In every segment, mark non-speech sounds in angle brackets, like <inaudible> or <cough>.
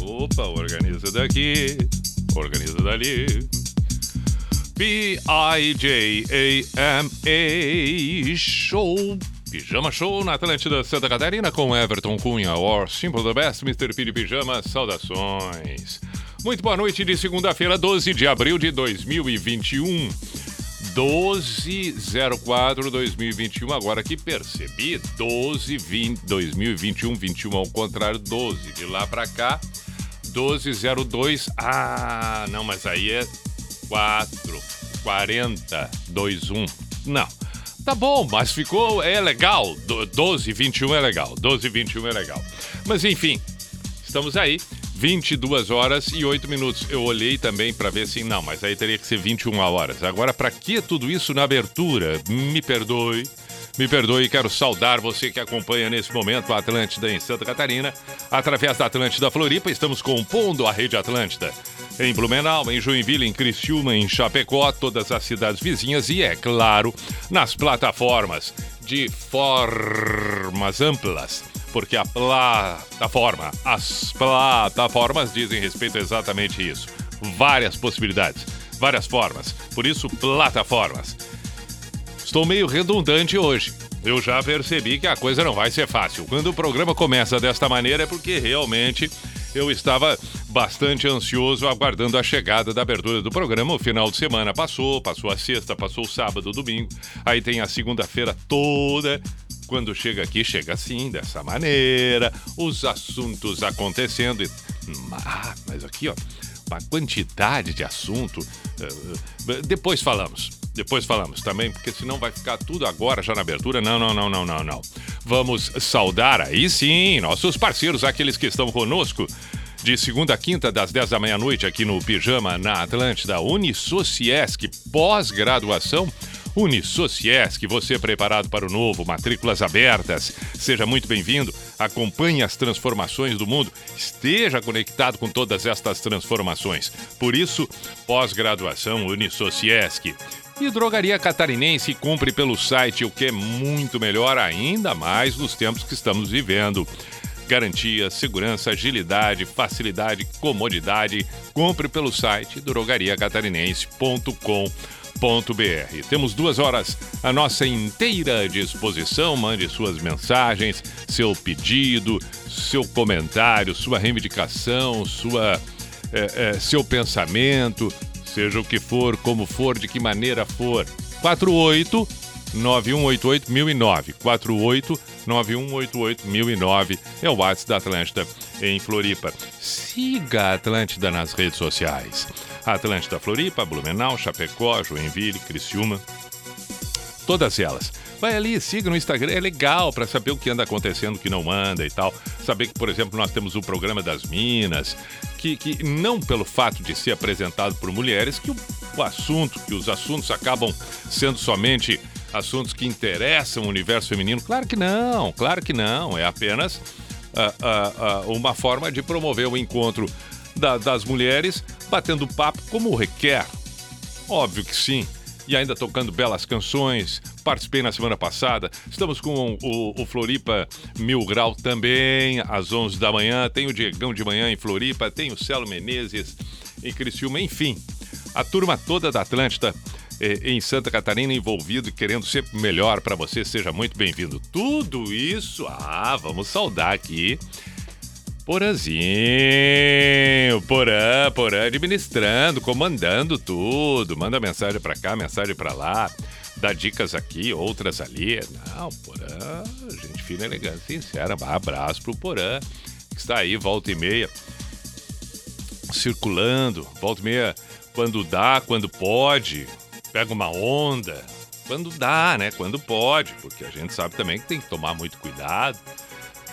Opa, organiza daqui, organiza dali. P-I-J-A-M-A Show. Pijama Show na Atlântida Santa Catarina com Everton Cunha, or Simple the Best, Mr. P de Pijama, saudações. Muito boa noite de segunda-feira, 12 de abril de 2021. 1204-2021, agora que percebi, 12 20, 2021, 21 ao contrário, 12. De lá pra cá, 1202. Ah, não, mas aí é 4, 40, 21. Não. Tá bom, mas ficou, é legal. 12, 21 é legal. 12, 21 é legal. Mas enfim, estamos aí. 22 horas e 8 minutos. Eu olhei também para ver assim, não, mas aí teria que ser 21 horas. Agora, para que tudo isso na abertura? Me perdoe. Me perdoe, quero saudar você que acompanha nesse momento a Atlântida em Santa Catarina. Através da Atlântida Floripa, estamos compondo a rede Atlântida. Em Blumenau, em Joinville, em Criciúma, em Chapecó, todas as cidades vizinhas e, é claro, nas plataformas de formas amplas porque a plataforma, as plataformas dizem respeito a exatamente isso. Várias possibilidades, várias formas. Por isso, plataformas. Estou meio redundante hoje. Eu já percebi que a coisa não vai ser fácil. Quando o programa começa desta maneira é porque realmente eu estava bastante ansioso aguardando a chegada da abertura do programa. O final de semana passou, passou a sexta, passou o sábado, domingo. Aí tem a segunda-feira toda quando chega aqui, chega assim, dessa maneira, os assuntos acontecendo. E... Ah, mas aqui, ó, uma quantidade de assunto. Uh, depois falamos. Depois falamos também, porque senão vai ficar tudo agora já na abertura. Não, não, não, não, não, não. Vamos saudar aí sim nossos parceiros, aqueles que estão conosco de segunda a quinta, das 10 da meia-noite, aqui no Pijama, na Atlântida, Unisociesc, pós-graduação Unisociesc, você preparado para o novo, matrículas abertas. Seja muito bem-vindo. Acompanhe as transformações do mundo. Esteja conectado com todas estas transformações. Por isso, pós-graduação Unisociesc. E Drogaria Catarinense compre pelo site, o que é muito melhor ainda mais nos tempos que estamos vivendo. Garantia, segurança, agilidade, facilidade, comodidade. Compre pelo site drogariacatarinense.com.br temos duas horas à nossa inteira disposição. Mande suas mensagens, seu pedido, seu comentário, sua reivindicação, sua, é, é, seu pensamento, seja o que for, como for, de que maneira for. 48 9188 1009. 48 9188 1009 é o WhatsApp da Atlântida em Floripa. Siga a Atlântida nas redes sociais. Atlântida Floripa, Blumenau, Chapecó, Joinville, Criciúma. Todas elas. Vai ali, siga no Instagram, é legal para saber o que anda acontecendo, o que não anda e tal. Saber que, por exemplo, nós temos o programa das Minas, que, que não pelo fato de ser apresentado por mulheres, que o, o assunto, que os assuntos acabam sendo somente assuntos que interessam o universo feminino. Claro que não, claro que não. É apenas uh, uh, uh, uma forma de promover o encontro da, das mulheres batendo papo como requer. Óbvio que sim. E ainda tocando belas canções. Participei na semana passada. Estamos com o, o Floripa Mil Grau também, às 11 da manhã. Tem o Diegão de manhã em Floripa. Tem o Celo Menezes em Criciúma. Enfim, a turma toda da Atlântida em Santa Catarina envolvido e querendo sempre melhor para você. Seja muito bem-vindo. Tudo isso, ah, vamos saudar aqui Porãzinho, Porã, Porã administrando, comandando tudo. Manda mensagem para cá, mensagem para lá. Dá dicas aqui, outras ali. Não, Porã, gente fina, elegante, sincera. Abraço pro Porã, que está aí, volta e meia, circulando. Volta e meia, quando dá, quando pode. Pega uma onda. Quando dá, né? Quando pode, porque a gente sabe também que tem que tomar muito cuidado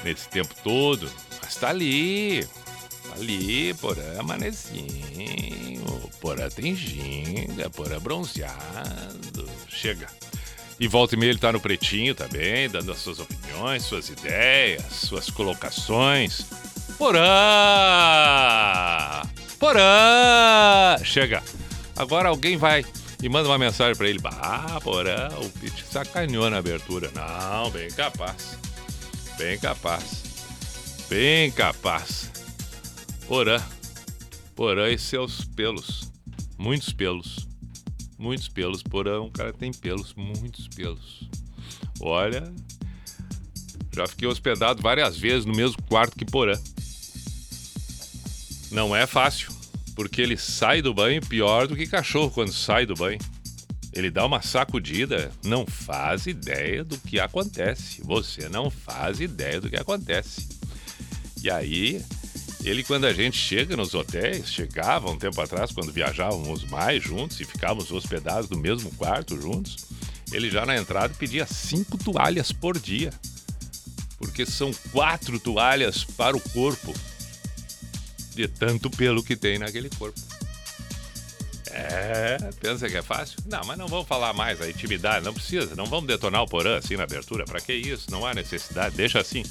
nesse tempo todo, mas tá ali. Tá ali, porã manezinho, porã tem ginga, porã bronzeado. Chega. E volta e meia ele tá no pretinho também, dando as suas opiniões, suas ideias, suas colocações. Porã! Porã! Chega. Agora alguém vai e manda uma mensagem para ele. Ah, porã, o Pete sacaneou na abertura. Não, bem capaz. Bem capaz. Bem capaz. Porã. Porã e seus pelos. Muitos pelos. Muitos pelos. Porã, um cara tem pelos. Muitos pelos. Olha. Já fiquei hospedado várias vezes no mesmo quarto que Porã. Não é fácil porque ele sai do banho pior do que cachorro quando sai do banho. Ele dá uma sacudida, não faz ideia do que acontece. Você não faz ideia do que acontece. E aí, ele, quando a gente chega nos hotéis, chegava um tempo atrás, quando viajávamos mais juntos e ficávamos hospedados no mesmo quarto juntos, ele já na entrada pedia cinco toalhas por dia. Porque são quatro toalhas para o corpo de tanto pelo que tem naquele corpo. É, pensa que é fácil? Não, mas não vamos falar mais a intimidade, não precisa, não vamos detonar o porã assim na abertura, para que isso? Não há necessidade, deixa assim.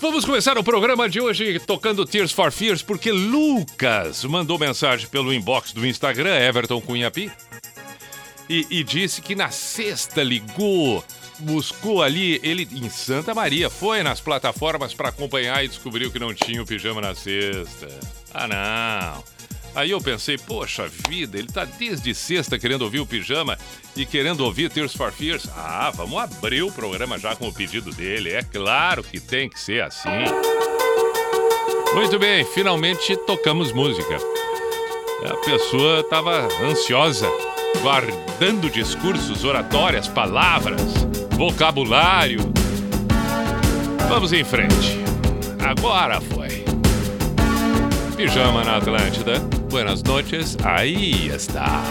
Vamos começar o programa de hoje tocando Tears for Fears, porque Lucas mandou mensagem pelo inbox do Instagram, Everton Cunhapi, e, e disse que na sexta ligou buscou ali, ele em Santa Maria, foi nas plataformas para acompanhar e descobriu que não tinha o pijama na sexta. Ah, não. Aí eu pensei, poxa vida, ele tá desde sexta querendo ouvir o pijama e querendo ouvir Tears for Fears. Ah, vamos abrir o programa já com o pedido dele. É claro que tem que ser assim. Muito bem, finalmente tocamos música. A pessoa estava ansiosa, guardando discursos, oratórias, palavras vocabulário. Vamos em frente. Agora foi. Pijama na Atlântida. Buenas noches. Aí está.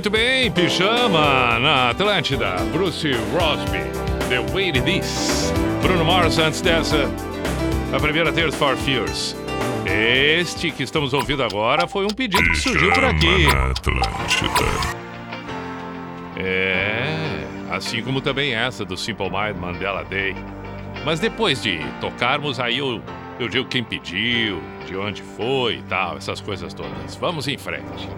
Muito bem, Pijama na Atlântida. Bruce Rosby, The Way It Is. Bruno Mars antes dessa. A primeira terça for Fears. Este que estamos ouvindo agora foi um pedido Pijama que surgiu por aqui. Na Atlântida. É, assim como também essa do Simple Mind Mandela Day. Mas depois de tocarmos, aí eu, eu digo quem pediu, de onde foi e tal, essas coisas todas. Vamos em frente.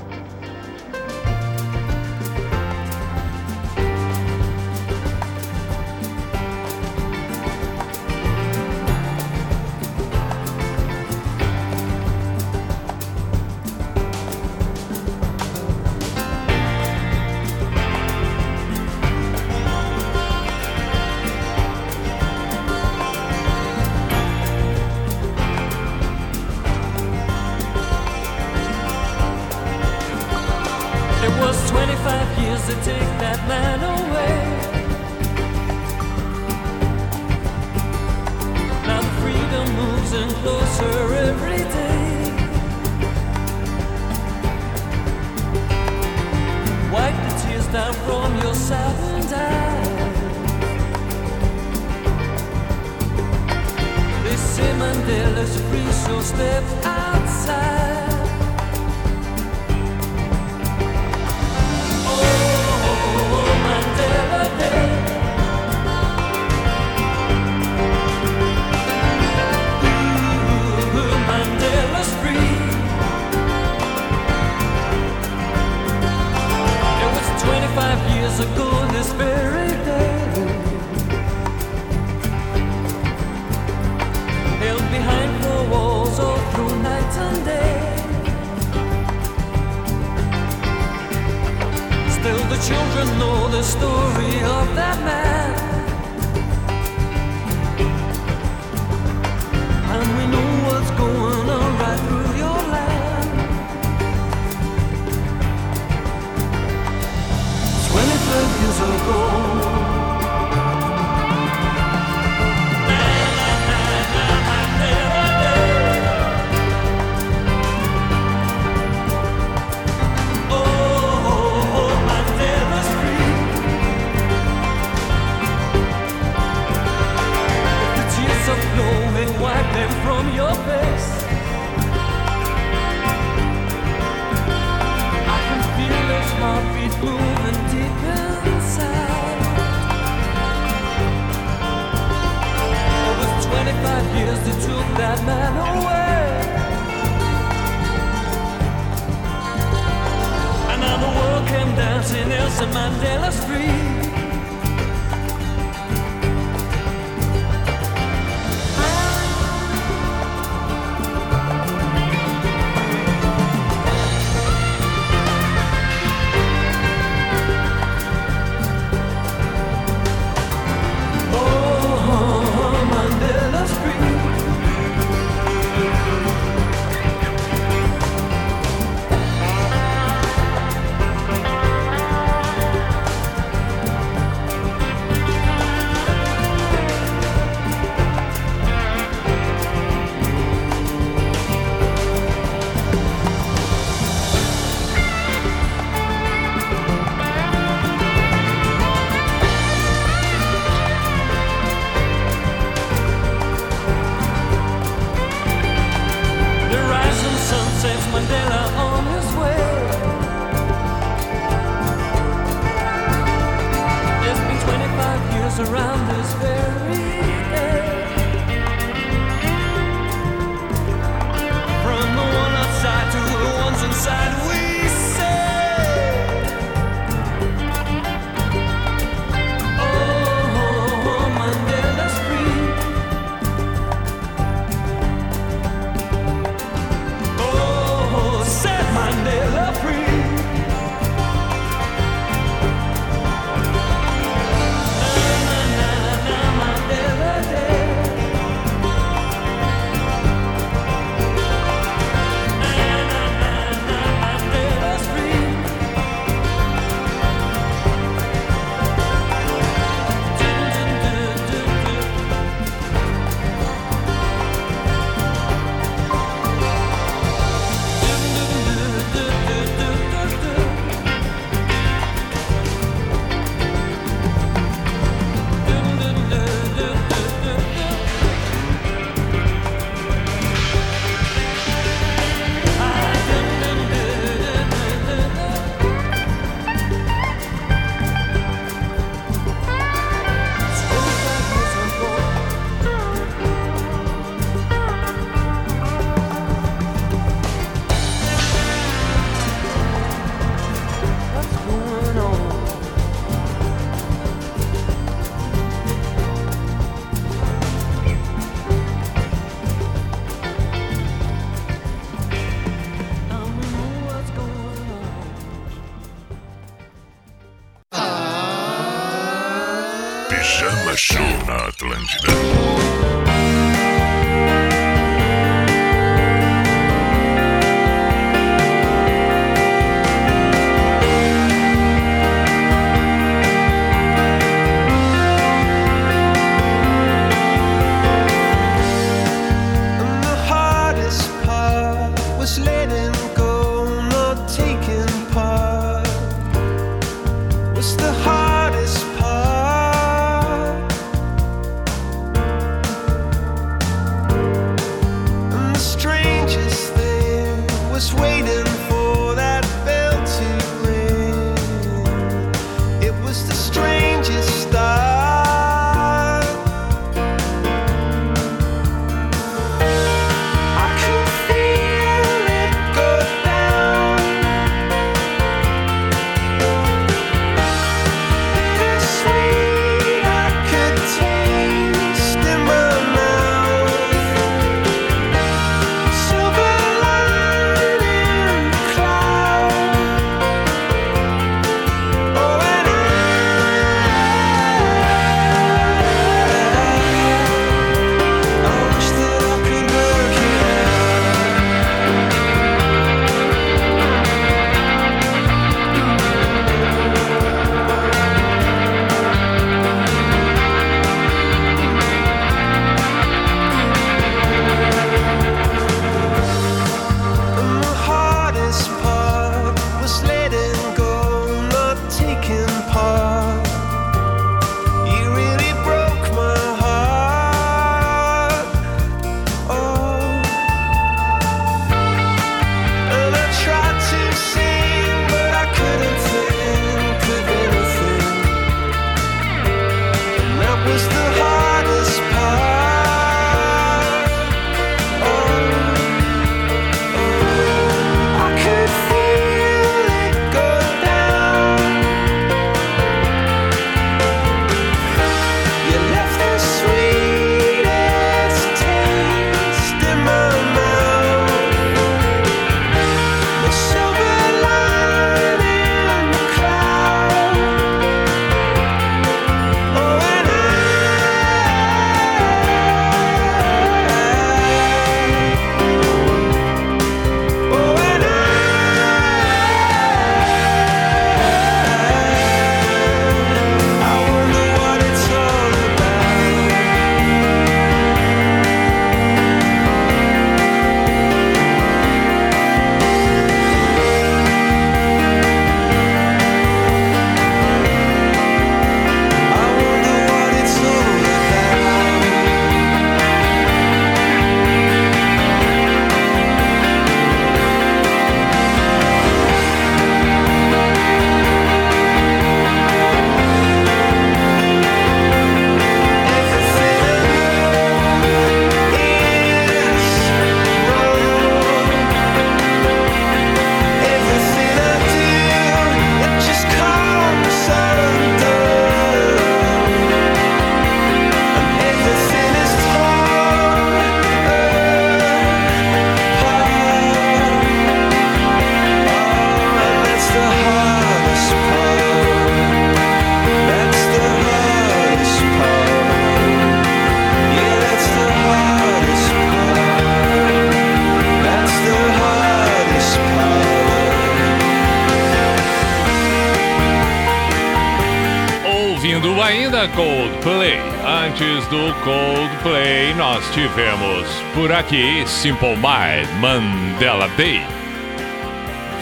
Tivemos por aqui Simple Mind, Mandela Day.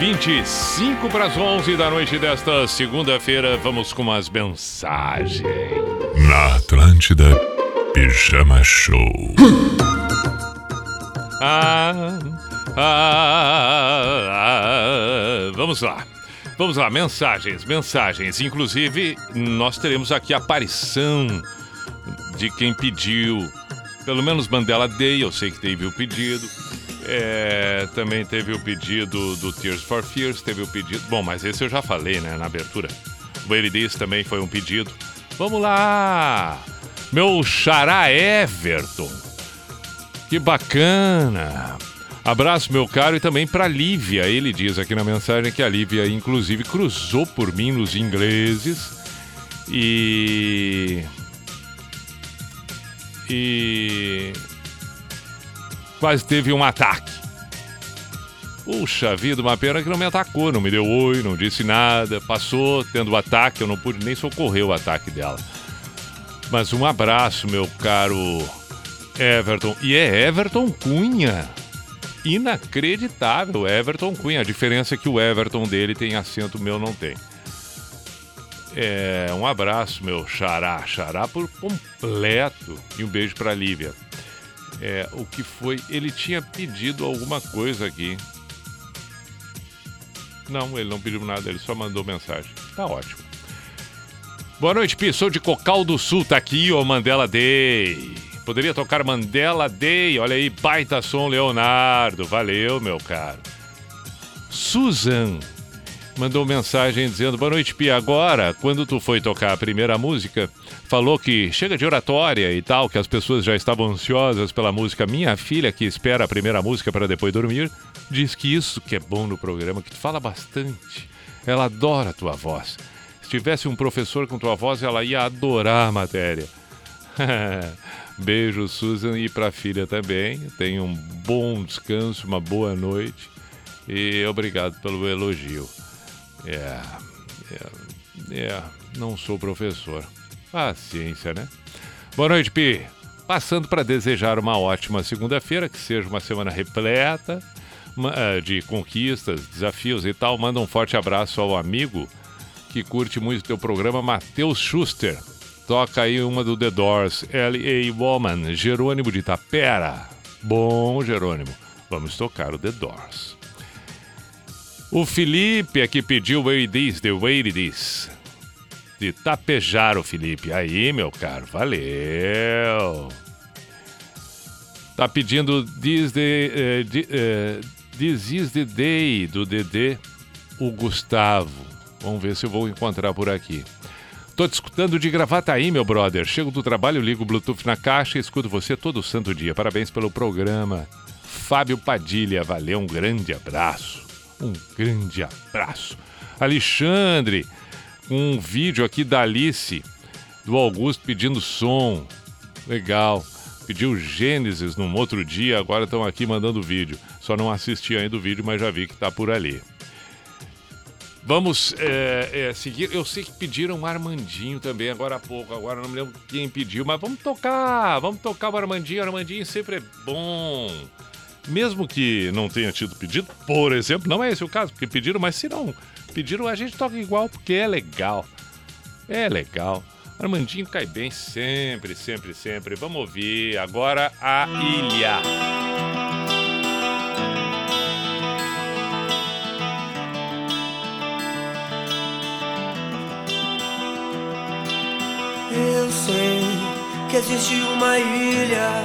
25 para as 11 da noite desta segunda-feira, vamos com as mensagens. Na Atlântida, Pijama Show. Ah, ah, ah, vamos lá. Vamos lá, mensagens, mensagens. Inclusive, nós teremos aqui a aparição de quem pediu. Pelo menos Mandela Day, eu sei que teve o pedido. É, também teve o pedido do Tears for Fears, teve o pedido. Bom, mas esse eu já falei, né, na abertura. O Eridis também foi um pedido. Vamos lá! Meu xará Everton. Que bacana! Abraço, meu caro, e também para Lívia. Ele diz aqui na mensagem que a Lívia, inclusive, cruzou por mim nos ingleses e. E. Quase teve um ataque. Puxa vida, uma pena que não me atacou, não me deu oi, não disse nada, passou tendo o ataque, eu não pude nem socorrer o ataque dela. Mas um abraço, meu caro Everton. E é Everton Cunha inacreditável. Everton Cunha. A diferença é que o Everton dele tem acento, meu não tem. É, um abraço, meu xará. Xará por completo. E um beijo pra Lívia. É, o que foi? Ele tinha pedido alguma coisa aqui. Não, ele não pediu nada, ele só mandou mensagem. Tá ótimo. Boa noite, Pi. Sou de Cocal do Sul. Tá aqui, ô Mandela Day. Poderia tocar Mandela Day. Olha aí, baita som, Leonardo. Valeu, meu caro. Susan mandou mensagem dizendo: Boa noite, Pia. Agora, quando tu foi tocar a primeira música, falou que chega de oratória e tal, que as pessoas já estavam ansiosas pela música. Minha filha, que espera a primeira música para depois dormir, diz que isso que é bom no programa, que tu fala bastante. Ela adora a tua voz. Se tivesse um professor com tua voz, ela ia adorar a matéria. <laughs> Beijo, Susan, e para a filha também. Tenha um bom descanso, uma boa noite e obrigado pelo elogio. É, é, é não sou professor. Paciência, né? Boa noite, Pi. Passando para desejar uma ótima segunda-feira, que seja uma semana repleta eh, de conquistas, desafios e tal. Manda um forte abraço ao amigo que curte muito teu programa, Matheus Schuster. Toca aí uma do The Doors, L.A. Woman, Jerônimo de Tapera. Bom, Jerônimo, vamos tocar o The Doors. O Felipe aqui pediu Where It Is, The Way It Is. De tapejar o Felipe. Aí, meu caro, valeu. Tá pedindo This, the, uh, This Is The Day, do DD, o Gustavo. Vamos ver se eu vou encontrar por aqui. Tô te escutando de gravata aí, meu brother. Chego do trabalho, ligo o Bluetooth na caixa e escuto você todo santo dia. Parabéns pelo programa. Fábio Padilha, valeu, um grande abraço. Um grande abraço. Alexandre, um vídeo aqui da Alice, do Augusto pedindo som. Legal. Pediu Gênesis num outro dia, agora estão aqui mandando vídeo. Só não assisti ainda o vídeo, mas já vi que tá por ali. Vamos é, é, seguir. Eu sei que pediram Armandinho também agora há pouco. Agora não me lembro quem pediu, mas vamos tocar. Vamos tocar o Armandinho. O Armandinho sempre é bom. Mesmo que não tenha tido pedido, por exemplo, não é esse o caso, porque pediram, mas se não pediram, a gente toca igual, porque é legal. É legal. Armandinho cai bem sempre, sempre, sempre. Vamos ouvir agora a Ilha. Eu sei que existe uma ilha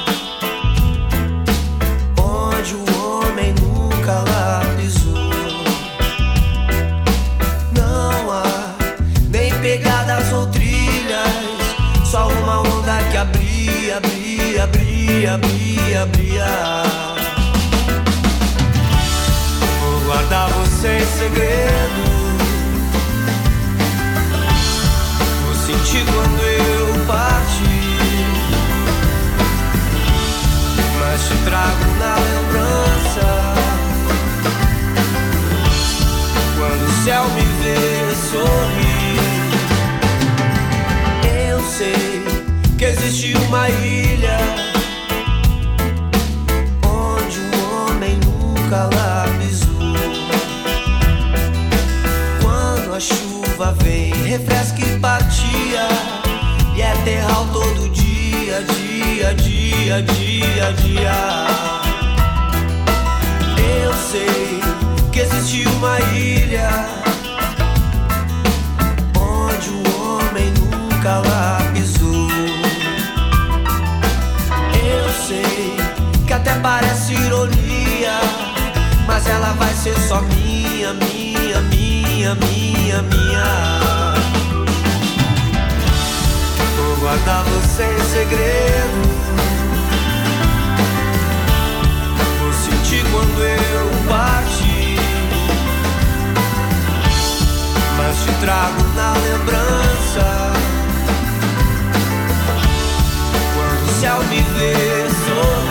abria, abria, abria, abria, abria. guardar você em segredo. Vou sentir quando eu partir, mas te trago na lembrança. Quando o céu me vê sorrir, eu sei existe uma ilha onde o homem nunca lá pisou. Quando a chuva vem, refresca e partia, e é terral todo dia, dia, dia, dia, dia. Eu sei que existe uma ilha onde o homem nunca lá até parece ironia, mas ela vai ser só minha, minha, minha, minha, minha. Vou guardar você em segredo. Vou sentir quando eu partir, mas te trago na lembrança. Quando o céu me vê sorrir.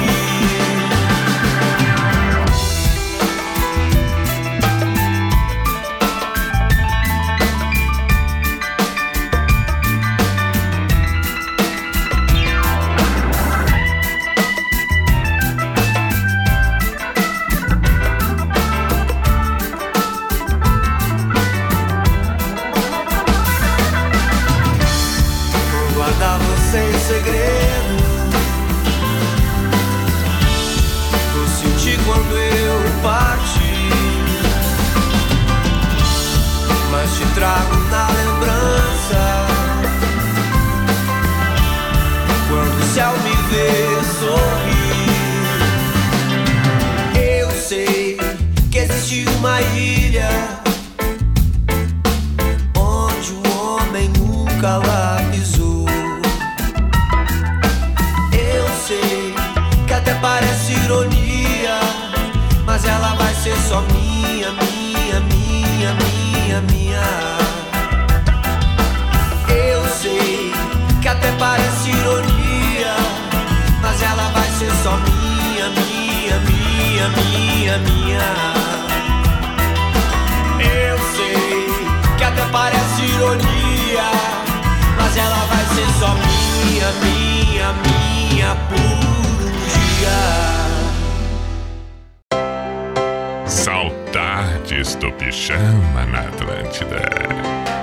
Do pijama na Atlântida.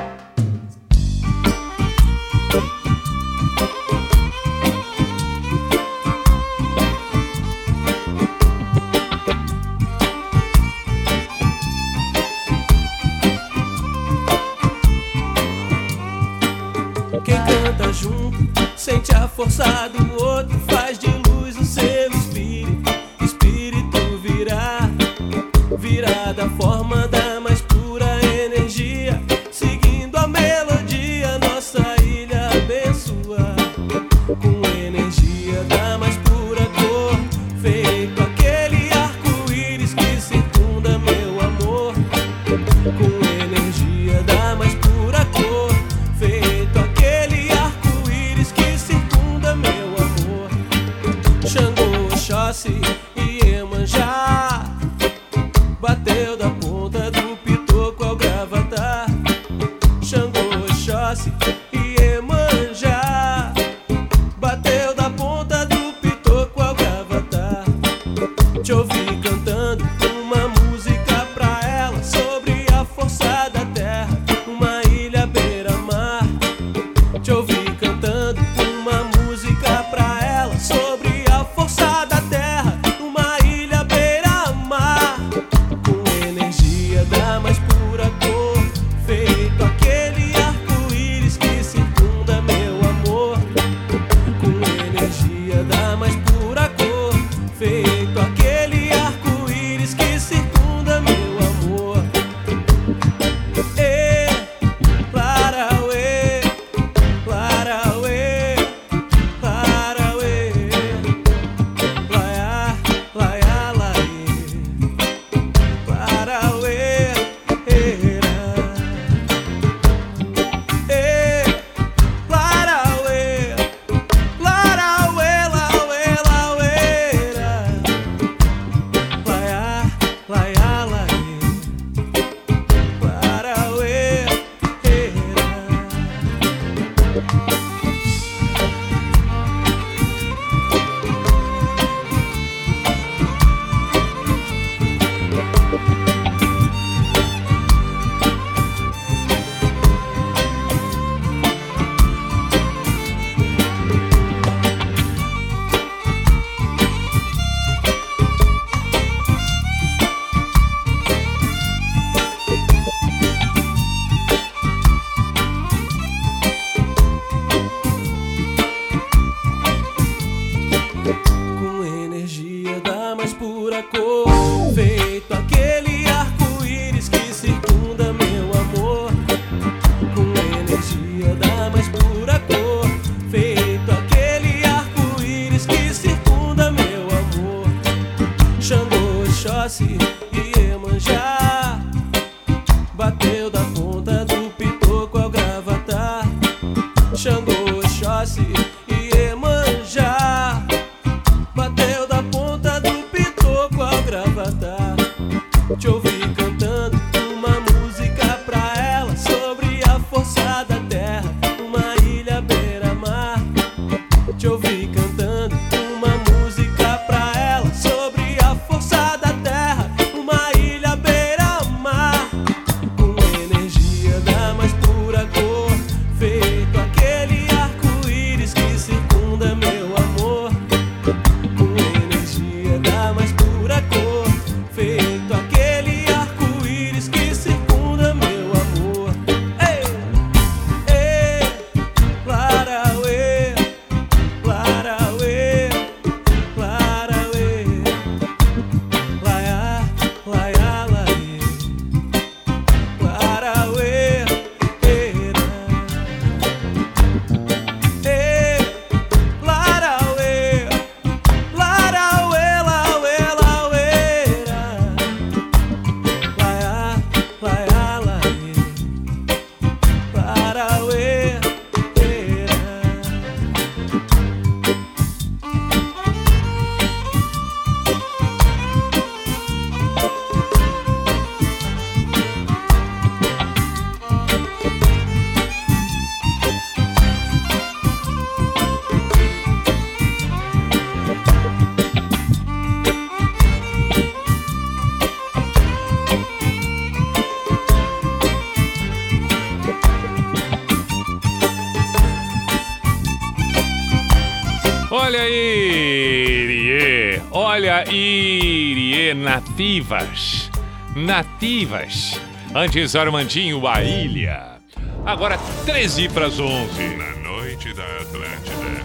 Nativas. Nativas. Antes Armandinho, a ilha. Agora 13 para as 11. Na noite da Atlântida.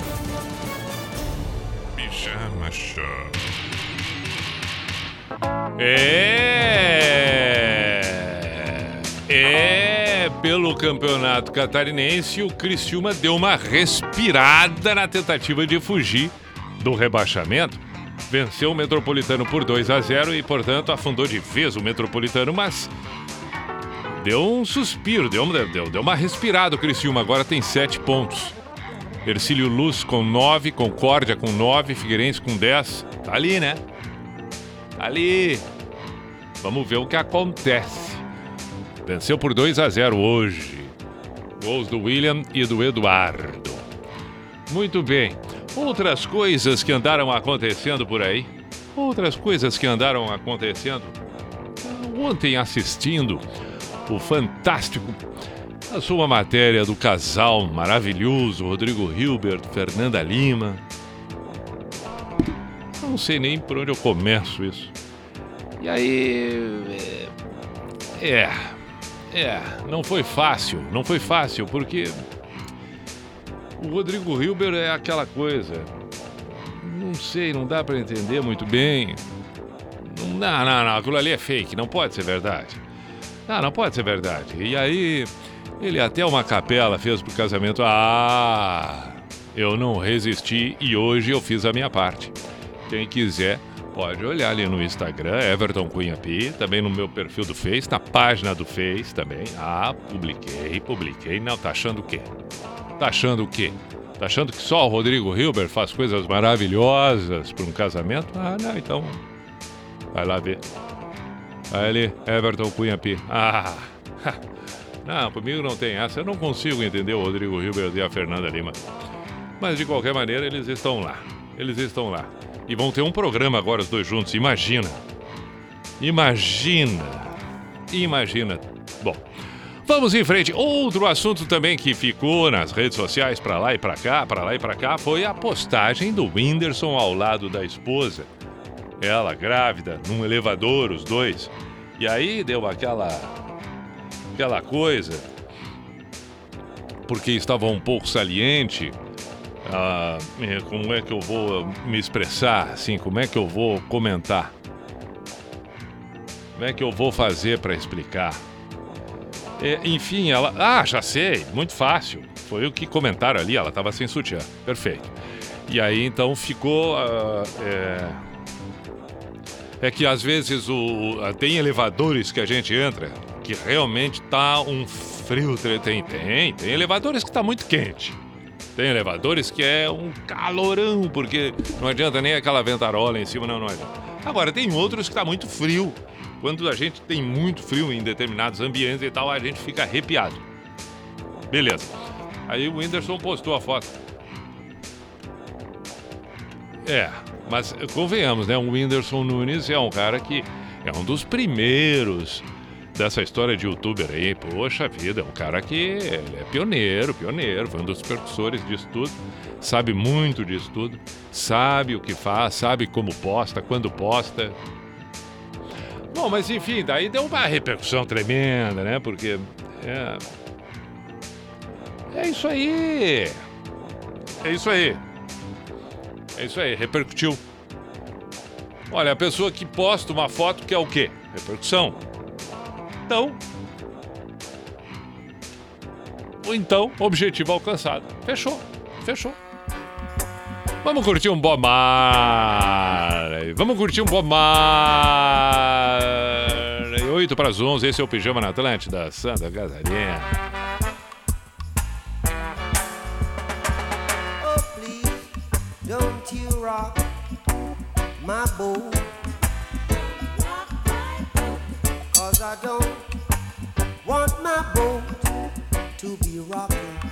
Pijama Show. É. É. Pelo campeonato catarinense, o Criciúma deu uma respirada na tentativa de fugir do rebaixamento. Venceu o Metropolitano por 2 a 0 e, portanto, afundou de vez o Metropolitano, mas deu um suspiro, deu, deu, deu uma respirada o Criciúma. Agora tem 7 pontos. Ercílio Luz com 9, Concórdia com 9, Figueirense com 10. Tá ali, né? Tá ali. Vamos ver o que acontece. Venceu por 2 a 0 hoje. Gols do William e do Eduardo. Muito bem. Outras coisas que andaram acontecendo por aí. Outras coisas que andaram acontecendo. Ontem assistindo o fantástico a sua matéria do casal maravilhoso Rodrigo Hilbert, Fernanda Lima. Não sei nem por onde eu começo isso. E aí. É. é não foi fácil. Não foi fácil, porque. O Rodrigo Hilbert é aquela coisa. Não sei, não dá para entender muito bem. Não, não, não. Aquilo ali é fake. Não pode ser verdade. Não, não pode ser verdade. E aí. Ele até uma capela fez pro casamento. Ah! Eu não resisti e hoje eu fiz a minha parte. Quem quiser pode olhar ali no Instagram, Everton Cunha Pi, também no meu perfil do Face, na página do Face também. Ah, publiquei, publiquei. Não, tá achando o quê? Tá achando o quê? Tá achando que só o Rodrigo Hilbert faz coisas maravilhosas para um casamento? Ah, não, então. Vai lá ver. Aí ali, Everton Cunha Pi. Ah! <laughs> Não, comigo não tem essa. Eu não consigo entender o Rodrigo Hilbert e a Fernanda Lima. Mas de qualquer maneira, eles estão lá. Eles estão lá. E vão ter um programa agora, os dois juntos. Imagina. Imagina. Imagina. Bom, vamos em frente. Outro assunto também que ficou nas redes sociais para lá e para cá, para lá e para cá, foi a postagem do Whindersson ao lado da esposa. Ela grávida, num elevador, os dois. E aí deu aquela aquela coisa, porque estava um pouco saliente. Ah, como é que eu vou me expressar? Assim, como é que eu vou comentar? Como é que eu vou fazer para explicar? É, enfim, ela. Ah, já sei, muito fácil. Foi o que comentaram ali, ela estava sem sutiã. Perfeito. E aí então ficou. Uh, é... é que às vezes o, tem elevadores que a gente entra que realmente tá um frio. Tem, tem, tem elevadores que tá muito quente. Tem elevadores que é um calorão, porque não adianta nem aquela ventarola em cima, não, não adianta. Agora, tem outros que tá muito frio. Quando a gente tem muito frio em determinados ambientes e tal, a gente fica arrepiado. Beleza. Aí o Whindersson postou a foto. É, mas convenhamos, né? O Whindersson Nunes é um cara que é um dos primeiros dessa história de youtuber aí. Poxa vida, é um cara que é pioneiro, pioneiro, foi um dos percussores disso tudo, sabe muito disso tudo, sabe o que faz, sabe como posta, quando posta. Bom, mas enfim, daí deu uma repercussão tremenda, né? Porque é, é isso aí. É isso aí. É isso aí, repercutiu. Olha, a pessoa que posta uma foto quer o quê? Repercussão. Então. Ou então, objetivo alcançado. Fechou. Fechou. Vamos curtir um Bob Marley. Vamos curtir um Bob Marley. 8 para as 11. Esse é o Pijama na Atlântida, Santa Catarina. Oh, please, don't you rock my boat. Cause I don't want my boat to be rocking.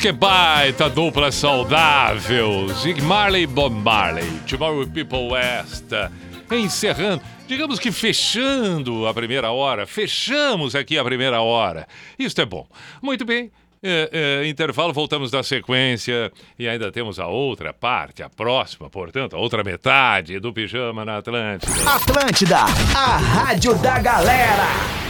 Que baita dupla saudável. Zig Marley Bob Marley. Tomorrow People West. Encerrando, digamos que fechando a primeira hora. Fechamos aqui a primeira hora. Isto é bom. Muito bem. É, é, intervalo, voltamos da sequência e ainda temos a outra parte, a próxima, portanto, a outra metade do Pijama na Atlântida. Atlântida, a rádio da galera.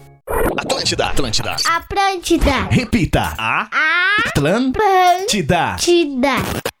Atlântida, Atlântida. Atlântida. Repita. A. Atlântida. Atlântida.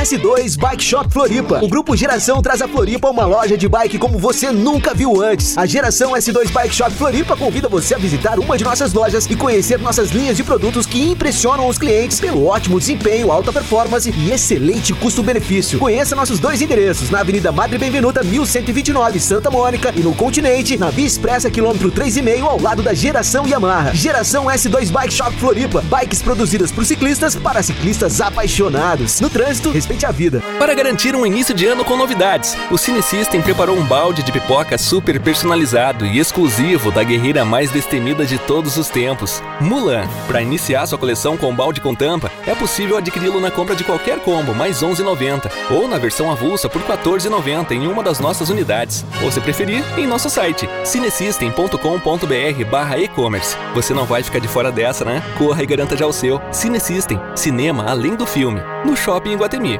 S2 Bike Shop Floripa. O Grupo Geração traz a Floripa uma loja de bike como você nunca viu antes. A Geração S2 Bike Shop Floripa convida você a visitar uma de nossas lojas e conhecer nossas linhas de produtos que impressionam os clientes pelo ótimo desempenho, alta performance e excelente custo-benefício. Conheça nossos dois endereços na Avenida Madre Benvenuta 1129, Santa Mônica e no Continente, na Via Expressa quilômetro 3,5 ao lado da Geração Yamaha. Geração S2 Bike Shop Floripa. Bikes produzidas por ciclistas para ciclistas apaixonados. No trânsito, a vida. Para garantir um início de ano com novidades, o Cine System preparou um balde de pipoca super personalizado e exclusivo da guerreira mais destemida de todos os tempos, Mulan. Para iniciar sua coleção com balde com tampa, é possível adquiri-lo na compra de qualquer combo, mais R$ 11,90, ou na versão avulsa por R$ 14,90 em uma das nossas unidades. Ou se preferir, em nosso site, cinesystem.com.br barra e-commerce. Você não vai ficar de fora dessa, né? Corra e garanta já o seu. Cine System, cinema além do filme, no Shopping Guatemi.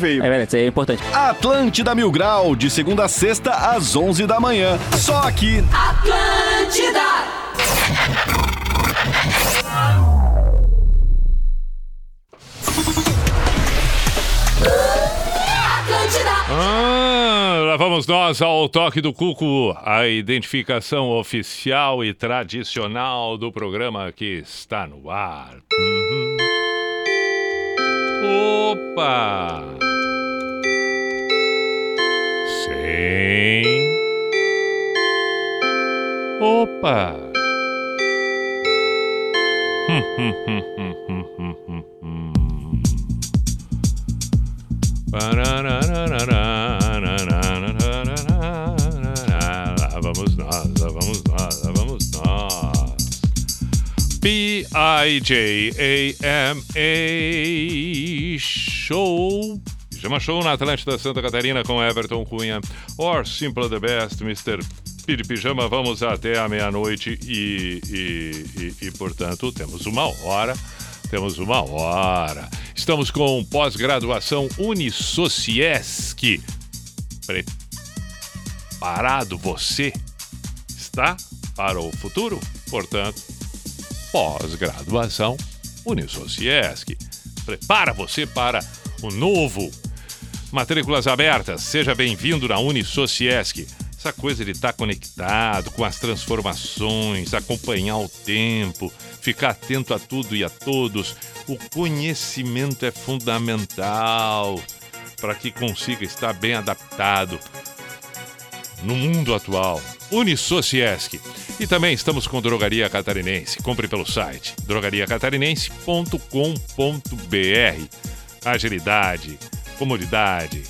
veio. É verdade, isso aí é importante. Atlântida Mil Grau, de segunda a sexta, às 11 da manhã. Só aqui. Atlântida! Ah, lá vamos nós ao toque do Cuco, a identificação oficial e tradicional do programa que está no ar. Uhum. Opa! Sim. Opa! Hum, vamos nós. P-I-J-A-M-A Show. Show na Atlântida Santa Catarina com Everton Cunha. Or Simple the Best, Mr. Pide Pijama. Vamos até a meia-noite e, e, e, e, portanto, temos uma hora. Temos uma hora. Estamos com pós-graduação Unisociesc. Preparado você? Está para o futuro? Portanto, pós-graduação Unisociesc. Prepara você para o novo. Matrículas abertas. Seja bem-vindo na Unisociesc. Essa coisa de estar conectado com as transformações, acompanhar o tempo, ficar atento a tudo e a todos. O conhecimento é fundamental para que consiga estar bem adaptado no mundo atual. Unisociesc. E também estamos com Drogaria Catarinense. Compre pelo site drogariacatarinense.com.br. Agilidade, comodidade,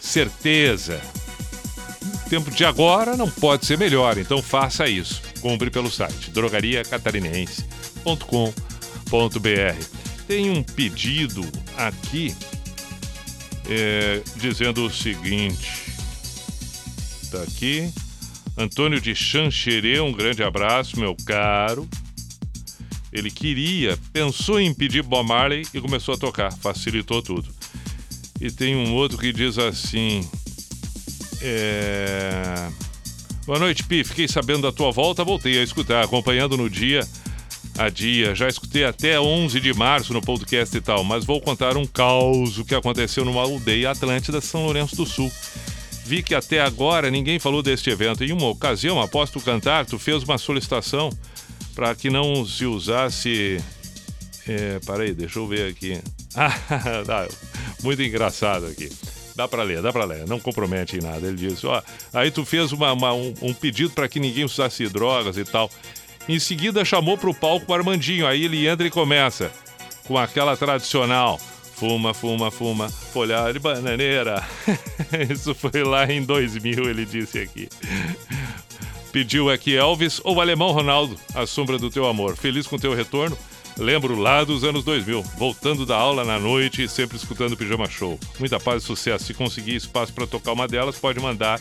certeza. O tempo de agora não pode ser melhor, então faça isso. Compre pelo site drogariacatarinense.com.br. Tem um pedido aqui é, dizendo o seguinte. Tá aqui. Antônio de Xanxerê, um grande abraço, meu caro. Ele queria, pensou em pedir Bob Marley e começou a tocar, facilitou tudo. E tem um outro que diz assim: é... Boa noite, Pi. Fiquei sabendo da tua volta, voltei a escutar, acompanhando no dia a dia. Já escutei até 11 de março no podcast e tal, mas vou contar um caos que aconteceu numa aldeia Atlântida, São Lourenço do Sul. Vi que até agora ninguém falou deste evento. Em uma ocasião, após tu cantar, tu fez uma solicitação para que não se usasse. É, peraí, deixa eu ver aqui. <laughs> Ah, tá, muito engraçado aqui. Dá para ler, dá para ler, não compromete em nada. Ele disse: ó, aí tu fez uma, uma, um, um pedido para que ninguém usasse drogas e tal. Em seguida chamou pro palco o Armandinho. Aí ele entra e começa com aquela tradicional. Fuma, fuma, fuma, folhar de bananeira. <laughs> Isso foi lá em 2000, ele disse aqui. Pediu aqui Elvis ou Alemão Ronaldo, A Sombra do Teu Amor. Feliz com teu retorno. Lembro lá dos anos 2000, voltando da aula na noite e sempre escutando Pijama Show. Muita paz e sucesso. Se conseguir espaço para tocar uma delas, pode mandar.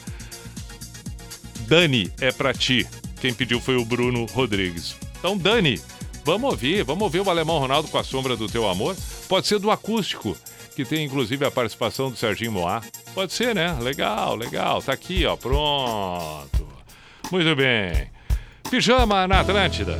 Dani, é pra ti. Quem pediu foi o Bruno Rodrigues. Então, Dani, vamos ouvir, vamos ouvir o Alemão Ronaldo com a sombra do teu amor. Pode ser do acústico, que tem inclusive a participação do Serginho Moá. Pode ser, né? Legal, legal. Tá aqui, ó. Pronto. Muito bem. Pijama na Atlântida.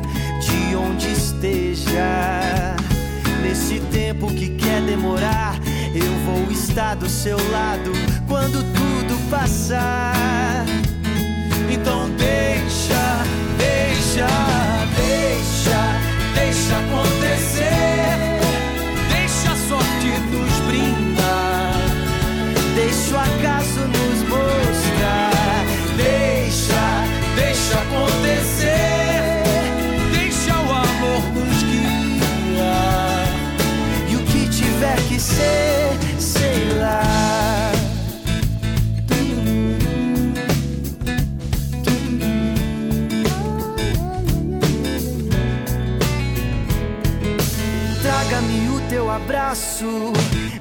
de onde esteja. Nesse tempo que quer demorar, eu vou estar do seu lado quando tudo passar. Então deixa, deixa, deixa, deixa acontecer.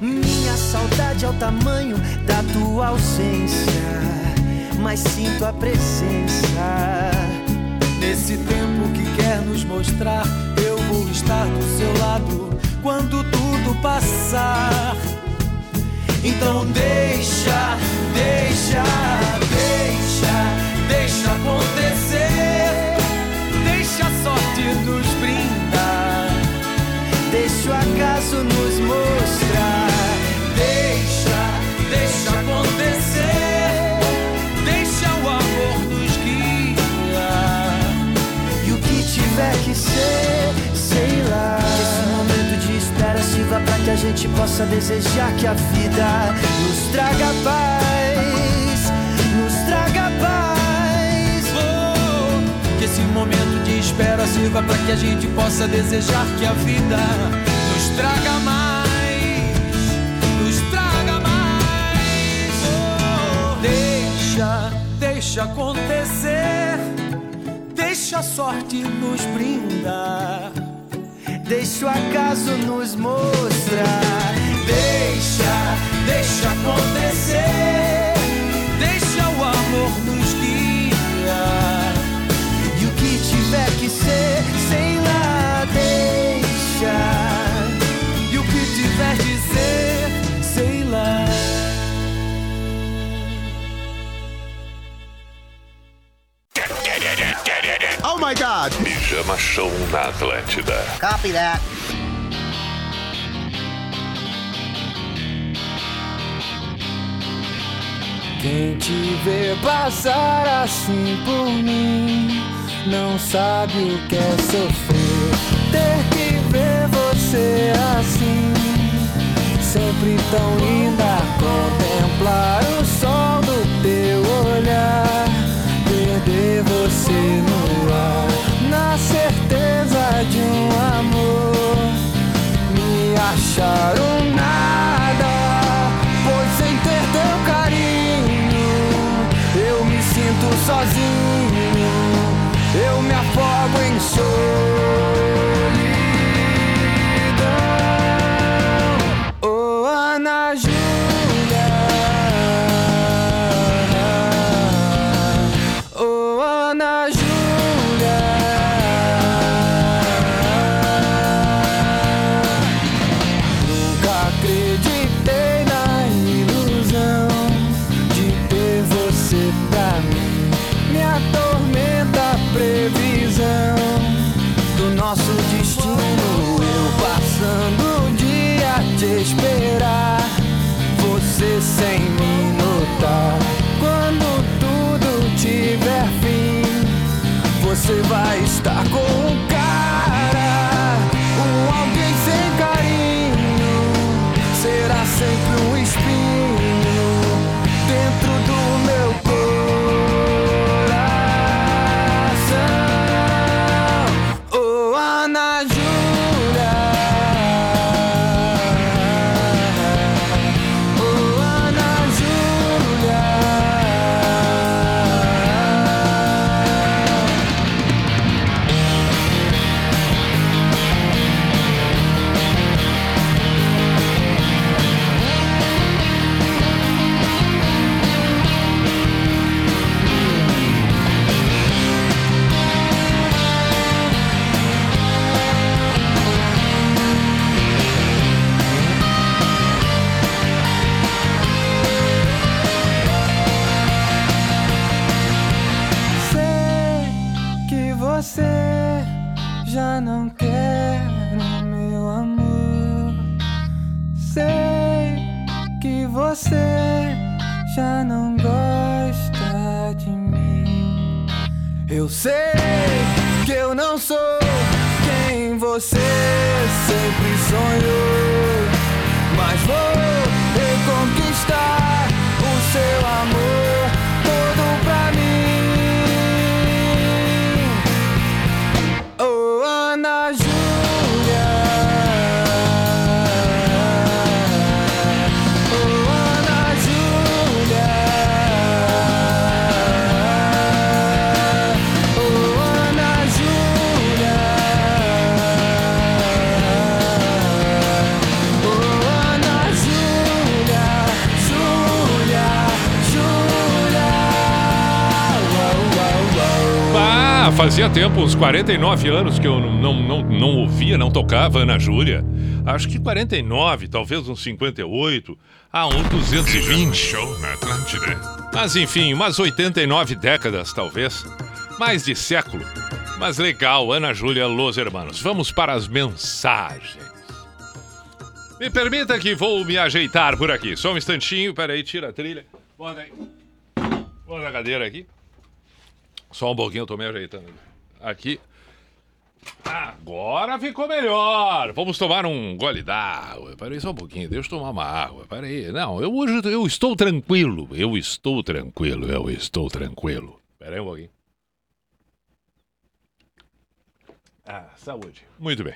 Minha saudade é o tamanho da tua ausência. Mas sinto a presença. Nesse tempo que quer nos mostrar, eu vou estar do seu lado quando tudo passar. Então deixa, deixa, deixa, deixa acontecer. Deixa a sorte nos. O acaso nos mostrar. Deixa, deixa acontecer. Deixa o amor nos guiar. E o que tiver que ser, sei lá. Que esse momento de espera sirva pra que a gente possa desejar que a vida nos traga paz. Nos traga paz. Oh, que esse momento de espera sirva pra que a gente possa desejar que a vida deixa, deixa acontecer. Deixa a sorte nos brindar. Deixa o acaso nos mostrar. Deixa, deixa acontecer. Deixa o amor nos guiar. E o que tiver que ser, sei Pijama Show na Atlântida. Copy that. Quem te vê passar assim por mim não sabe o que é sofrer. Ter que ver você assim, sempre tão linda. Contemplar o sol do teu olhar, perder você no ar, na certeza de um amor. Me acharam nada, pois sem ter teu carinho, eu me sinto sozinho, eu me afogo em solidão. Oh, Ana Júlia, fazia tempo, uns 49 anos que eu não, não, não ouvia, não tocava Ana Júlia. Acho que 49, talvez uns 58. Ah, uns 220. Show na Atlântida. Mas enfim, umas 89 décadas, talvez. Mais de século. Mas legal, Ana Júlia Los Hermanos. Vamos para as mensagens. Me permita que vou me ajeitar por aqui. Só um instantinho, peraí, tira a trilha. Bota aí. Bota a cadeira aqui. Só um pouquinho, eu tô me ajeitando. Aqui. Agora ficou melhor. Vamos tomar um gole d'água. Peraí só um pouquinho, deixa eu tomar uma água. Peraí. Não, eu hoje eu estou tranquilo. Eu estou tranquilo, eu estou tranquilo. Peraí um pouquinho. Ah, saúde. Muito bem.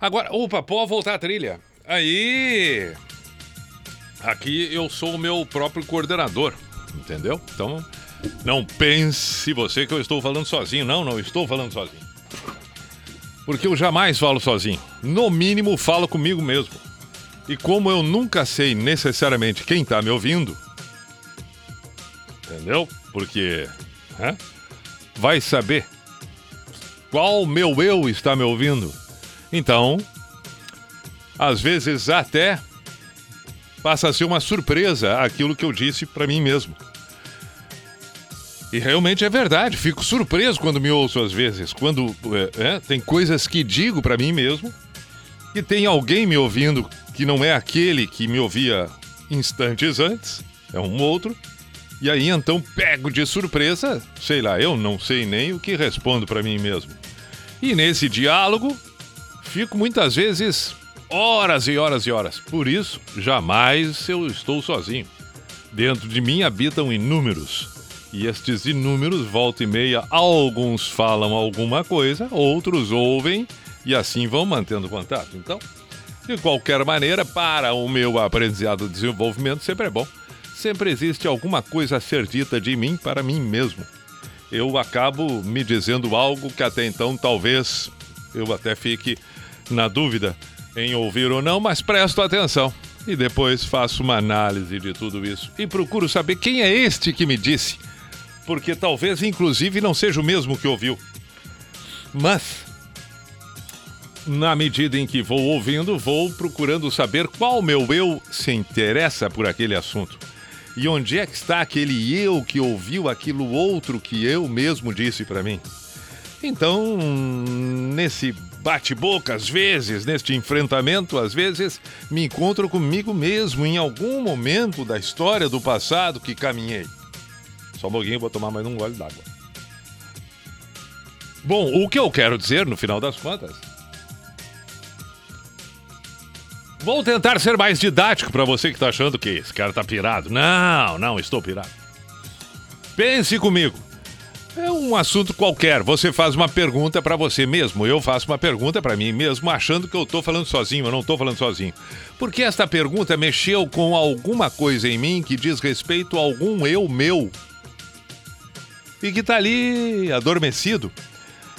Agora, opa, pode voltar a trilha. Aí. Aqui eu sou o meu próprio coordenador, entendeu? Então, não pense você que eu estou falando sozinho. Não, não estou falando sozinho. Porque eu jamais falo sozinho. No mínimo, falo comigo mesmo. E como eu nunca sei necessariamente quem está me ouvindo, entendeu? Porque hã? vai saber qual meu eu está me ouvindo. Então, às vezes até passa a ser uma surpresa aquilo que eu disse para mim mesmo. E realmente é verdade, fico surpreso quando me ouço às vezes, quando é, é, tem coisas que digo para mim mesmo e tem alguém me ouvindo que não é aquele que me ouvia instantes antes, é um outro, E aí então pego de surpresa, sei lá, eu não sei nem o que respondo para mim mesmo. E nesse diálogo, fico muitas vezes horas e horas e horas. Por isso, jamais eu estou sozinho. Dentro de mim habitam inúmeros. E estes inúmeros, volta e meia, alguns falam alguma coisa, outros ouvem e assim vão mantendo contato. Então, de qualquer maneira, para o meu aprendizado desenvolvimento, sempre é bom. Sempre existe alguma coisa a ser dita de mim para mim mesmo. Eu acabo me dizendo algo que até então talvez eu até fique na dúvida em ouvir ou não, mas presto atenção. E depois faço uma análise de tudo isso e procuro saber quem é este que me disse. Porque talvez, inclusive, não seja o mesmo que ouviu. Mas, na medida em que vou ouvindo, vou procurando saber qual meu eu se interessa por aquele assunto. E onde é que está aquele eu que ouviu aquilo outro que eu mesmo disse para mim? Então, nesse bate-boca, às vezes, neste enfrentamento, às vezes, me encontro comigo mesmo em algum momento da história do passado que caminhei. Só um pouquinho, vou tomar mais um gole d'água. Bom, o que eu quero dizer, no final das contas, Vou tentar ser mais didático para você que tá achando que esse cara tá pirado. Não, não estou pirado. Pense comigo. É um assunto qualquer. Você faz uma pergunta para você mesmo. Eu faço uma pergunta para mim mesmo, achando que eu tô falando sozinho. Eu não tô falando sozinho. Porque esta pergunta mexeu com alguma coisa em mim que diz respeito a algum eu meu. E que tá ali adormecido.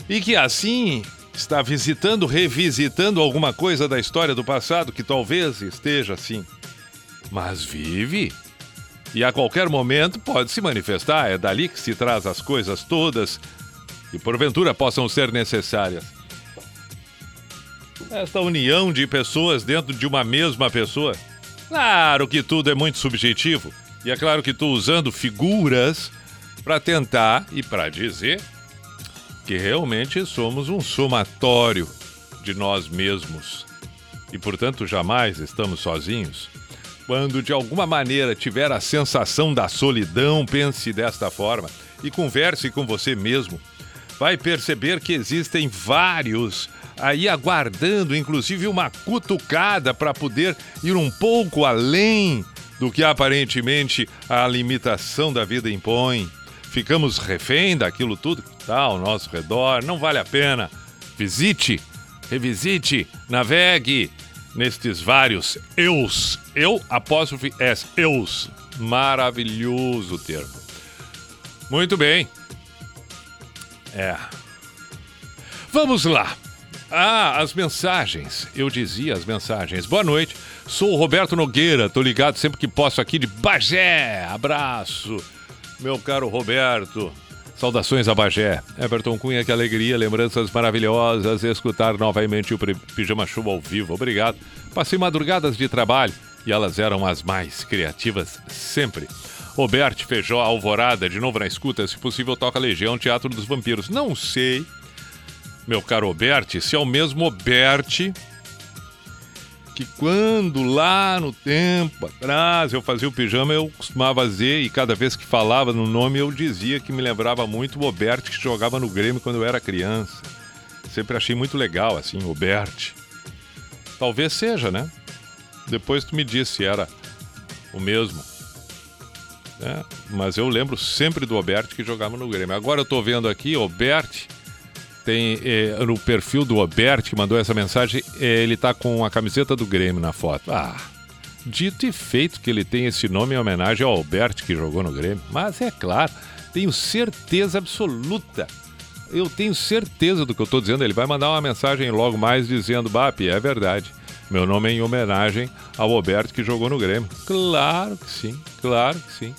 E que assim está visitando, revisitando alguma coisa da história do passado que talvez esteja assim. Mas vive. E a qualquer momento pode se manifestar. É dali que se traz as coisas todas que porventura possam ser necessárias. Esta união de pessoas dentro de uma mesma pessoa. Claro que tudo é muito subjetivo. E é claro que estou usando figuras para tentar e para dizer que realmente somos um somatório de nós mesmos e, portanto, jamais estamos sozinhos. Quando de alguma maneira tiver a sensação da solidão, pense desta forma e converse com você mesmo. Vai perceber que existem vários aí aguardando, inclusive, uma cutucada para poder ir um pouco além do que aparentemente a limitação da vida impõe ficamos refém daquilo tudo que está ao nosso redor. Não vale a pena. Visite, revisite, navegue nestes vários eus. Eu, apóstrofe S, eus. Maravilhoso termo. Muito bem. É. Vamos lá. Ah, as mensagens. Eu dizia as mensagens. Boa noite. Sou o Roberto Nogueira. Tô ligado sempre que posso aqui de Bagé. Abraço meu caro Roberto. Saudações a Bagé. Everton Cunha, que alegria, lembranças maravilhosas, escutar novamente o Pijama Show ao vivo. Obrigado. Passei madrugadas de trabalho e elas eram as mais criativas sempre. Roberto Feijó, Alvorada, de novo na escuta, se possível toca Legião, Teatro dos Vampiros. Não sei, meu caro Roberto, se é o mesmo Roberto que quando lá no tempo atrás eu fazia o pijama, eu costumava dizer, e cada vez que falava no nome eu dizia que me lembrava muito o Roberto que jogava no Grêmio quando eu era criança. Sempre achei muito legal, assim, o Bert. Talvez seja, né? Depois tu me disse se era o mesmo. É, mas eu lembro sempre do Roberto que jogava no Grêmio. Agora eu tô vendo aqui, o Bert tem eh, no perfil do Obert, que mandou essa mensagem, eh, ele tá com a camiseta do Grêmio na foto. Ah, dito e feito que ele tem esse nome em homenagem ao Albert que jogou no Grêmio. Mas é claro, tenho certeza absoluta. Eu tenho certeza do que eu estou dizendo. Ele vai mandar uma mensagem logo mais dizendo: Bap, é verdade. Meu nome é em homenagem ao Alberto que jogou no Grêmio. Claro que sim, claro que sim.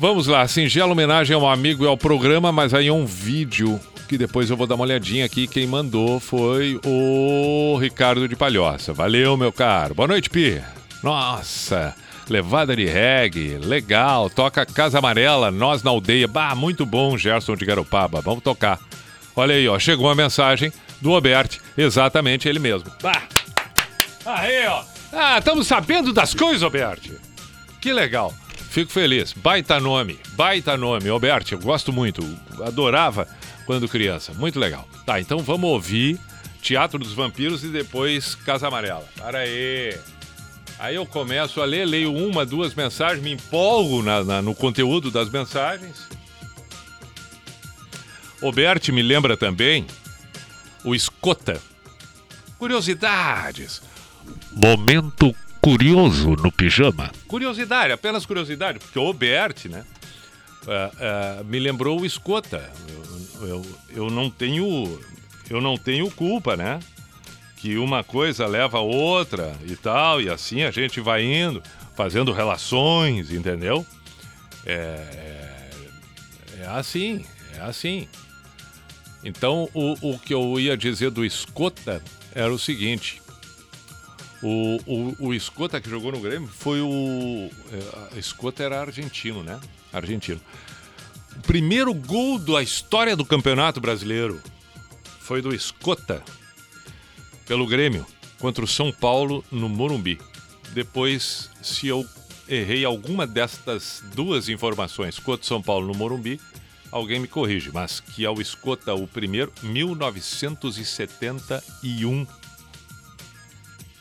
Vamos lá, singela homenagem ao amigo e ao programa, mas aí um vídeo que depois eu vou dar uma olhadinha aqui. Quem mandou foi o Ricardo de Palhoça. Valeu, meu caro. Boa noite, Pi. Nossa, levada de reggae, legal. Toca Casa Amarela, Nós na Aldeia. Bah, muito bom, Gerson de Garopaba. Vamos tocar. Olha aí, ó, chegou uma mensagem do Robert, exatamente ele mesmo. Bah! Aí, ó. Ah, estamos sabendo das coisas, Robert. Que legal. Fico feliz. Baita nome, baita nome. Alberto, eu gosto muito. Adorava quando criança. Muito legal. Tá, então vamos ouvir Teatro dos Vampiros e depois Casa Amarela. Para aí. Aí eu começo a ler, leio uma, duas mensagens, me empolgo na- na- no conteúdo das mensagens. O Bert me lembra também o Escota. Curiosidades. Momento curioso no pijama. Curiosidade, apenas curiosidade, porque o Bert, né? ah, ah, me lembrou o Escota. Eu, eu, eu não tenho. Eu não tenho culpa, né? Que uma coisa leva a outra e tal, e assim a gente vai indo, fazendo relações, entendeu? É, é, é assim, é assim. Então, o, o que eu ia dizer do Escota era o seguinte: o, o, o Escota que jogou no Grêmio foi o. é, Escota era argentino, né? Argentino. O primeiro gol da história do Campeonato Brasileiro foi do Escota pelo Grêmio contra o São Paulo no Morumbi. Depois, se eu errei alguma destas duas informações, Escota e São Paulo no Morumbi, alguém me corrige, mas que é o Escota o primeiro, 1971.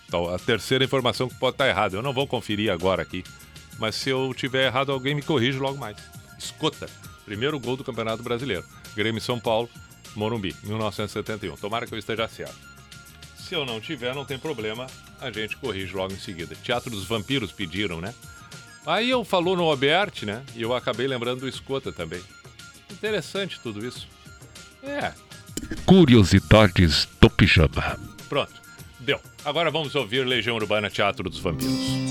Então, a terceira informação que pode estar errada. Eu não vou conferir agora aqui. Mas se eu tiver errado, alguém me corrige logo mais. Escota, primeiro gol do Campeonato Brasileiro. Grêmio São Paulo, Morumbi, 1971. Tomara que eu esteja certo. Se eu não tiver, não tem problema, a gente corrige logo em seguida. Teatro dos Vampiros pediram, né? Aí eu falou no Albert, né? E eu acabei lembrando do Escota também. Interessante tudo isso. É, Curiosidades do pijama. Pronto, deu. Agora vamos ouvir Legião Urbana Teatro dos Vampiros.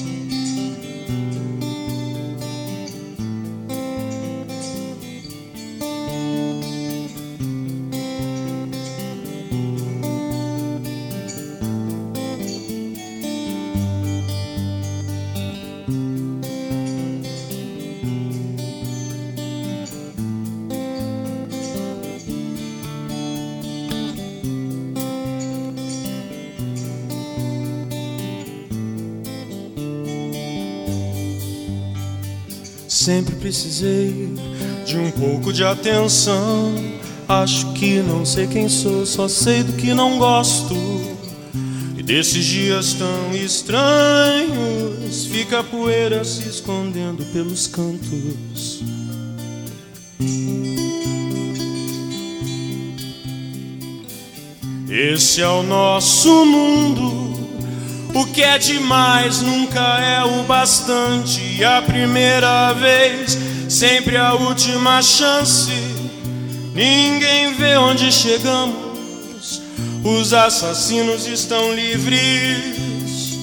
Precisei de um pouco de atenção. Acho que não sei quem sou, só sei do que não gosto. E desses dias tão estranhos, fica a poeira se escondendo pelos cantos. Esse é o nosso mundo. O que é demais nunca é o bastante. A primeira vez, sempre a última chance. Ninguém vê onde chegamos. Os assassinos estão livres.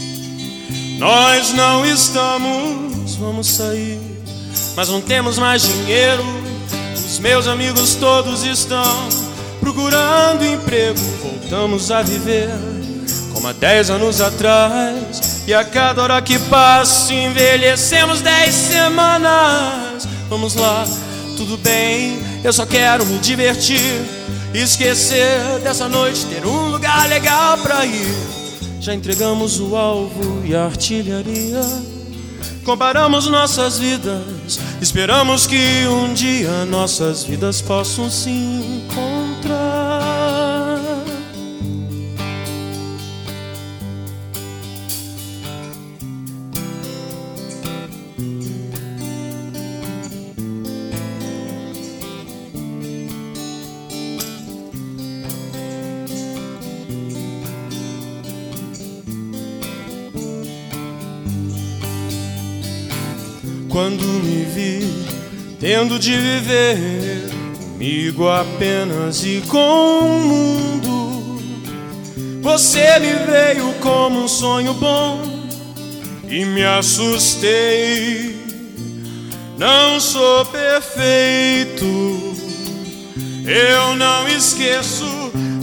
Nós não estamos. Vamos sair, mas não temos mais dinheiro. Os meus amigos todos estão procurando emprego. Voltamos a viver como há dez anos atrás. E a cada hora que passa, envelhecemos dez semanas. Vamos lá, tudo bem, eu só quero me divertir. Esquecer dessa noite, ter um lugar legal pra ir. Já entregamos o alvo e a artilharia. Comparamos nossas vidas, esperamos que um dia nossas vidas possam se encontrar. De viver comigo apenas e com o mundo, você me veio como um sonho bom e me assustei. Não sou perfeito, eu não esqueço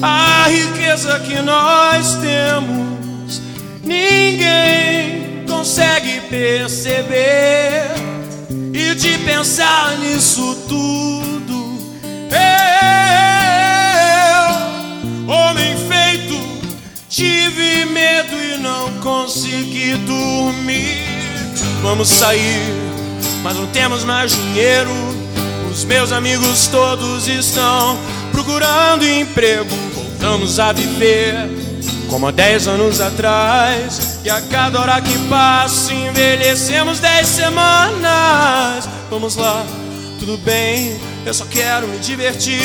a riqueza que nós temos. Ninguém consegue perceber de pensar nisso tudo. Eu, homem feito, tive medo e não consegui dormir. Vamos sair, mas não temos mais dinheiro. Os meus amigos todos estão procurando emprego. Voltamos a viver como há dez anos atrás. E a cada hora que passa, envelhecemos dez semanas. Vamos lá, tudo bem, eu só quero me divertir.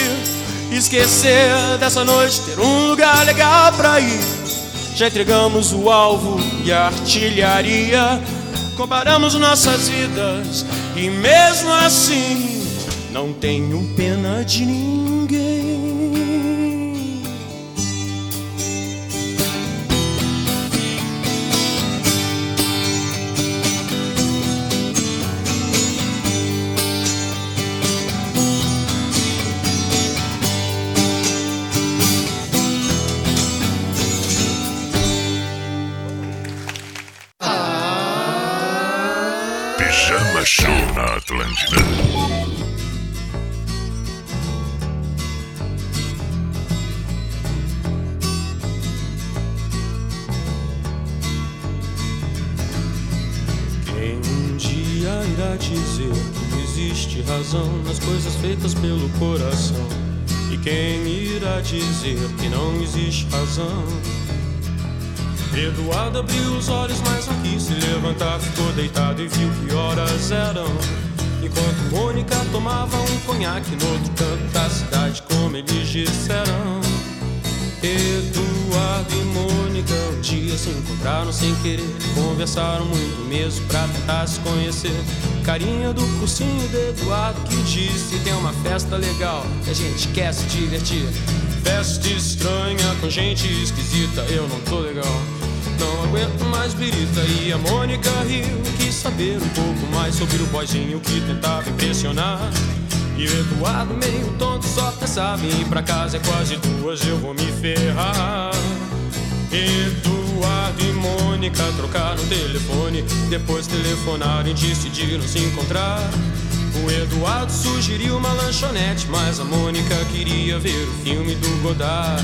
Esquecer dessa noite, ter um lugar legal pra ir. Já entregamos o alvo e a artilharia. Comparamos nossas vidas e mesmo assim não tenho pena de ninguém. Atlântida. Quem um dia irá dizer que existe razão nas coisas feitas pelo coração? E quem irá dizer que não existe razão? Eduardo abriu os olhos, mas não quis se levantar. Ficou deitado e viu que horas eram. Enquanto Mônica tomava um conhaque no outro canto da cidade, como eles disseram. Eduardo e Mônica um dia se encontraram sem querer. Conversaram muito mesmo pra tentar se conhecer. Carinha do cursinho de Eduardo que disse: Tem uma festa legal que a gente quer se divertir. Festa estranha com gente esquisita, eu não tô legal. Não aguento mais birita e a Mônica riu. Quis saber um pouco mais sobre o boyzinho que tentava impressionar. E o Eduardo meio tonto só pensava em ir pra casa. É quase duas, eu vou me ferrar. Eduardo e Mônica trocaram telefone. Depois telefonaram e decidiram se encontrar. O Eduardo sugeriu uma lanchonete Mas a Mônica queria ver o filme do Godard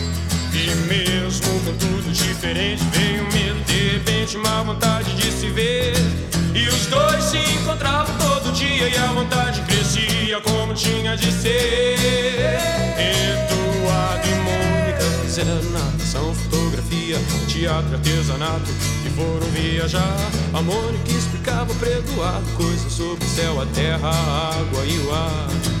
E mesmo com tudo diferente, veio medo, de repente, uma vontade de se ver. E os dois se encontravam todo dia e a vontade crescia como tinha de ser. Eduardo e Mônica fizeram natação, fotografia, teatro, artesanato e foram viajar. A Mônica explicava para Eduardo coisas sobre o céu, a terra, a água e o ar.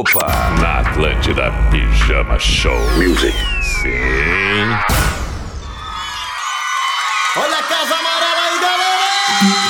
Opa! Na Atlântida Pijama Show. Music. Sim. Olha a casa amarela aí, galera!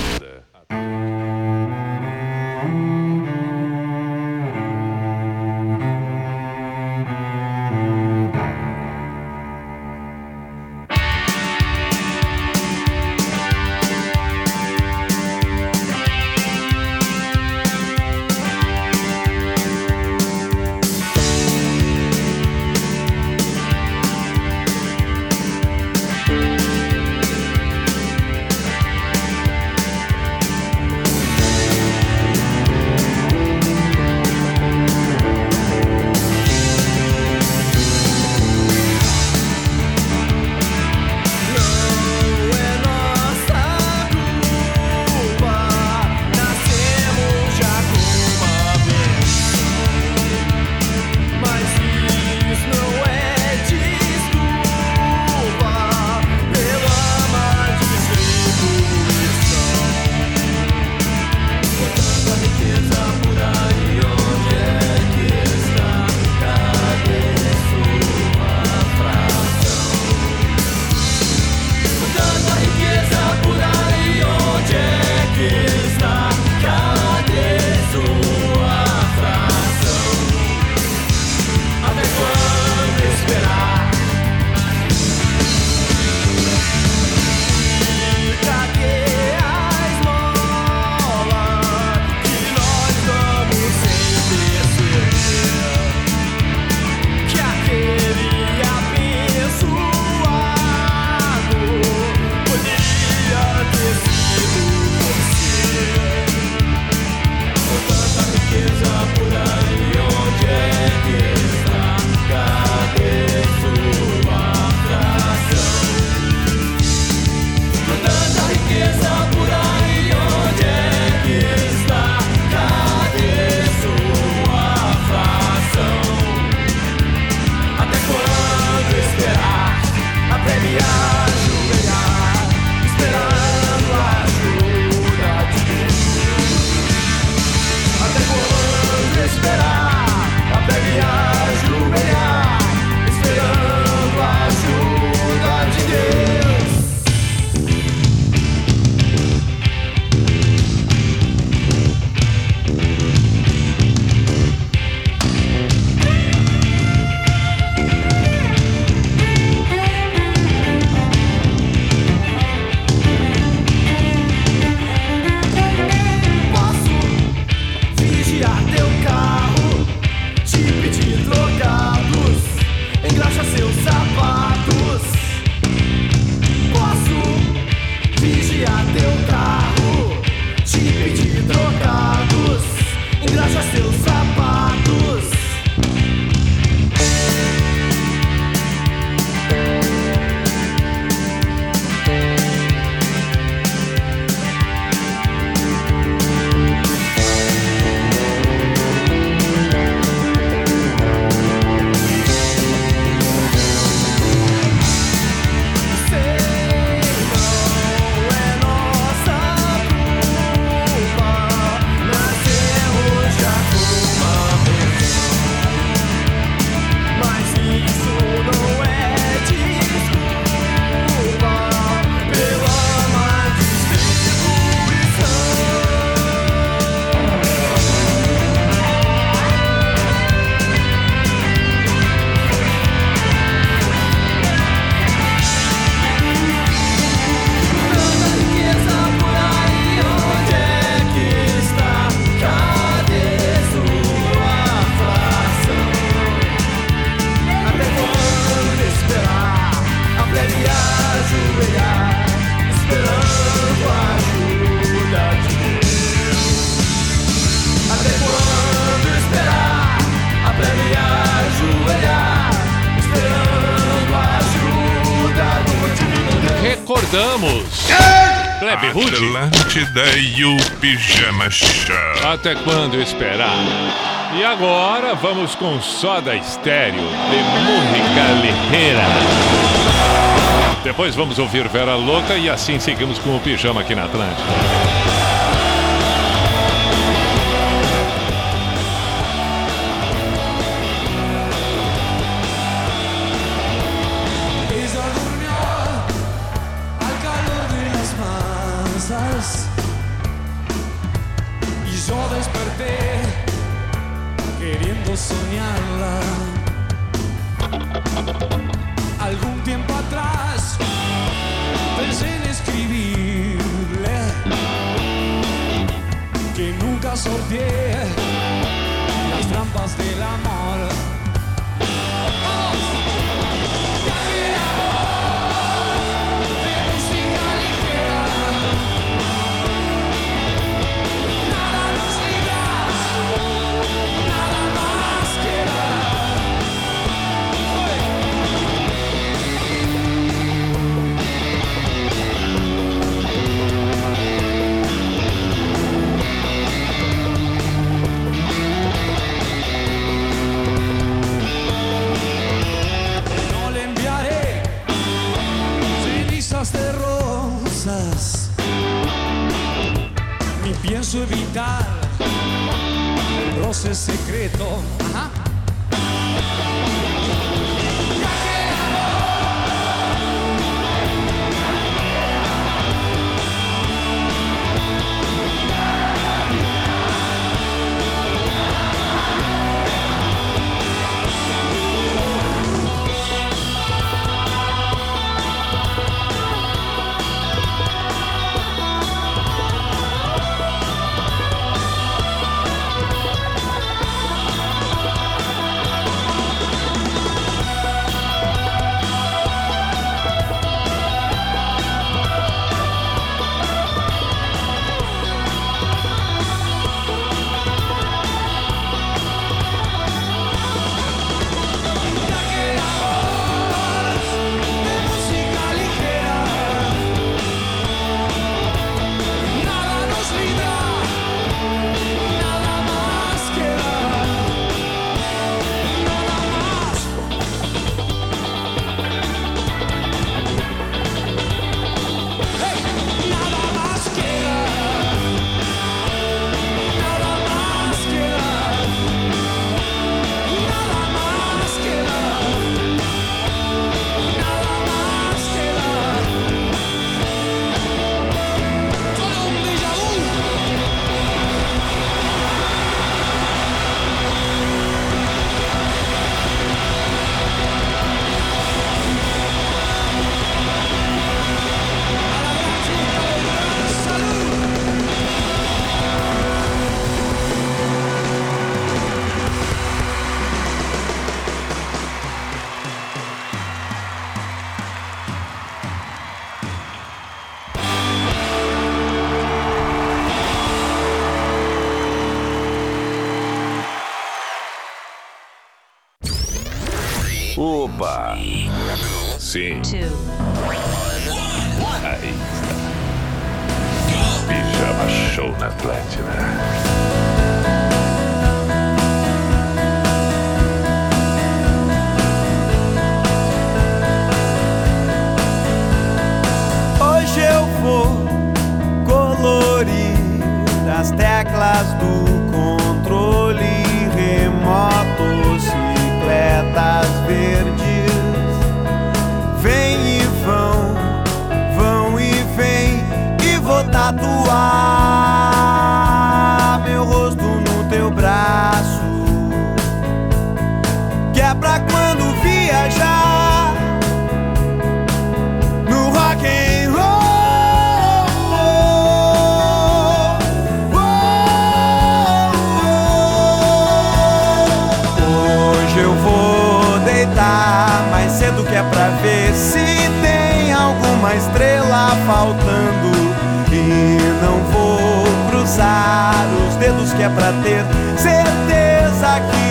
Pijama Show. Até quando esperar? E agora vamos com Soda Estéreo de Música Ligeira. Depois vamos ouvir Vera Louca e assim seguimos com o Pijama aqui na Atlântica. Sim. Aí que é pra ter certeza que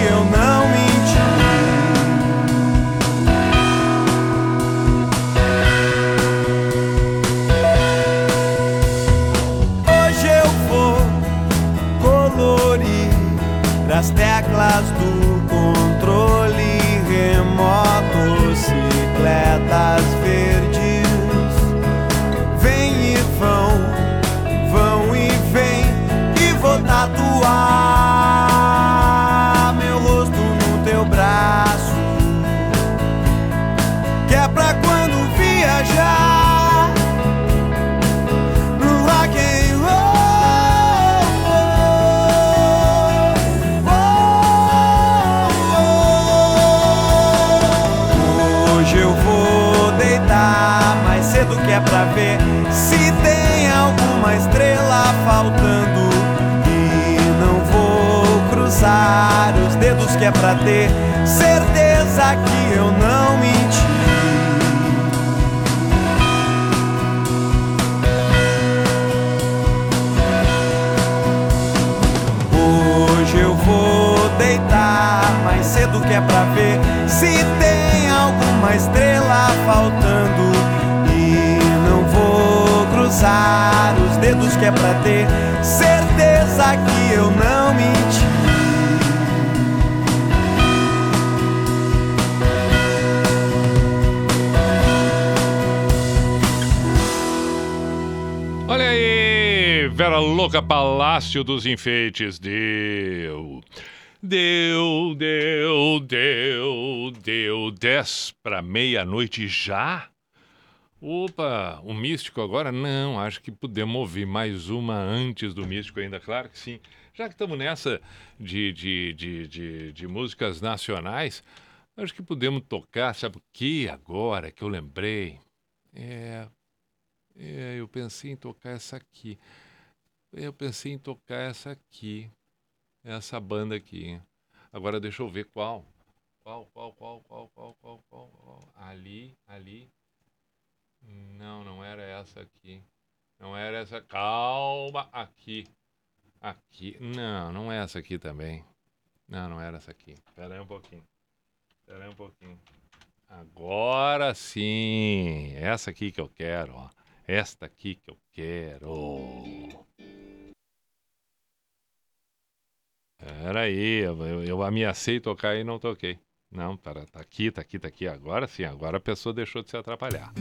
que é pra ter certeza que eu não menti. Hoje eu vou deitar mais cedo que é pra ver se tem alguma estrela faltando e não vou cruzar os dedos que é pra ter Vera Louca Palácio dos Enfeites. Deu. Deu, deu, deu, deu. 10 para meia-noite já? Opa, o místico agora? Não, acho que podemos ouvir mais uma antes do místico ainda, claro que sim. Já que estamos nessa de, de, de, de, de músicas nacionais, acho que podemos tocar, sabe o que agora que eu lembrei? É, é, eu pensei em tocar essa aqui. Eu pensei em tocar essa aqui. Essa banda aqui. Agora deixa eu ver qual. Qual, qual, qual, qual, qual, qual, qual, qual. Ali, ali. Não, não era essa aqui. Não era essa. Calma, aqui. Aqui. Não, não é essa aqui também. Não, não era essa aqui. Espera aí um pouquinho. Espera aí um pouquinho. Agora sim. Essa aqui que eu quero, ó. Esta aqui que eu quero. Peraí, eu, eu, eu ameacei tocar e não toquei. Não, para, tá aqui, tá aqui, tá aqui. Agora sim, agora a pessoa deixou de se atrapalhar.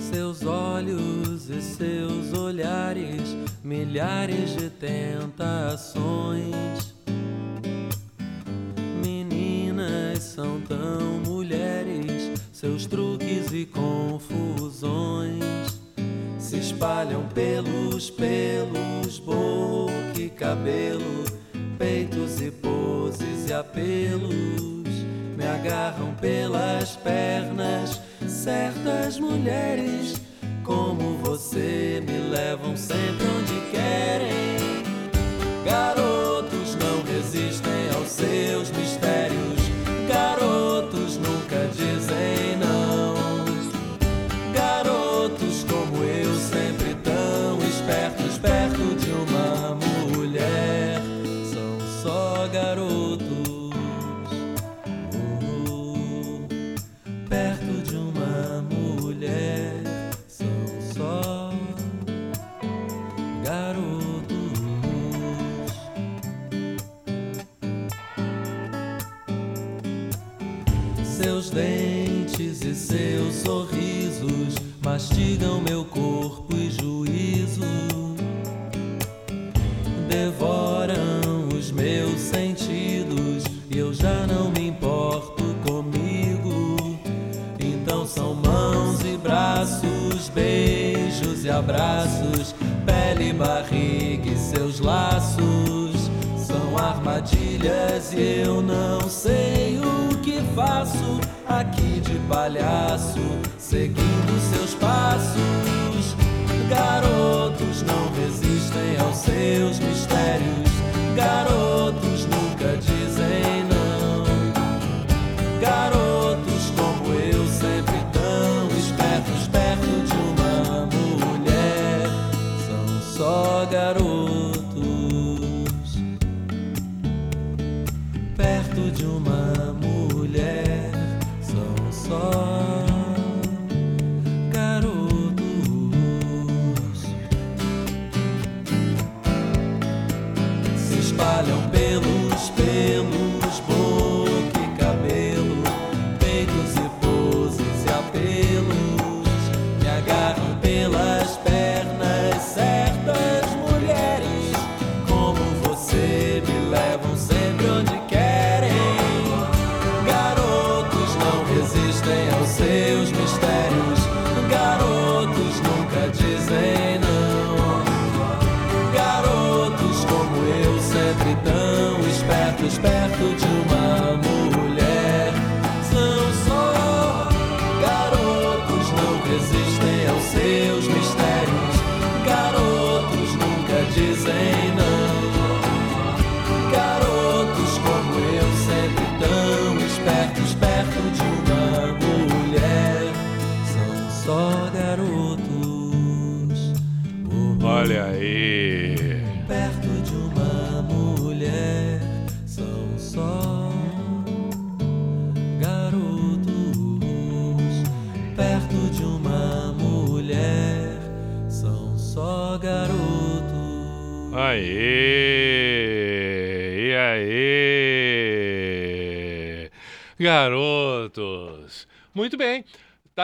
Seus olhos e seus olhares, milhares de tentações. Seus truques e confusões se espalham pelos pelos, boca e cabelo, peitos e poses e apelos. Me agarram pelas pernas, certas mulheres como você me levam sempre onde querem.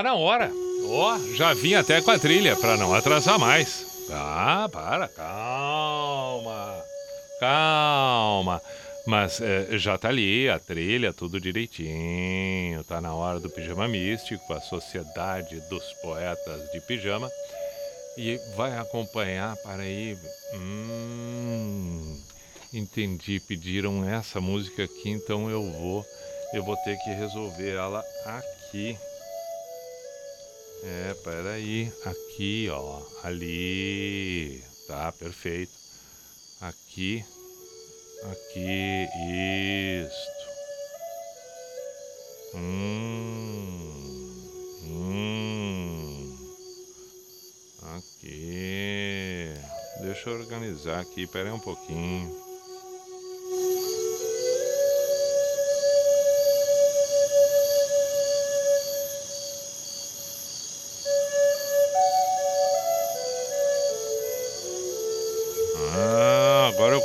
Na hora. Ó, já vim até com a trilha para não atrasar mais. Tá, para, calma. Calma. Mas é, já tá ali a trilha, tudo direitinho. Tá na hora do Pijama Místico, a Sociedade dos Poetas de Pijama. E vai acompanhar para aí. Hum, entendi. Pediram essa música aqui, então eu vou. Eu vou ter que resolver ela aqui. É, peraí. Aqui, ó. Ali. Tá, perfeito. Aqui. Aqui. Isto. Hum. Hum. Aqui. Deixa eu organizar aqui, pera aí um pouquinho.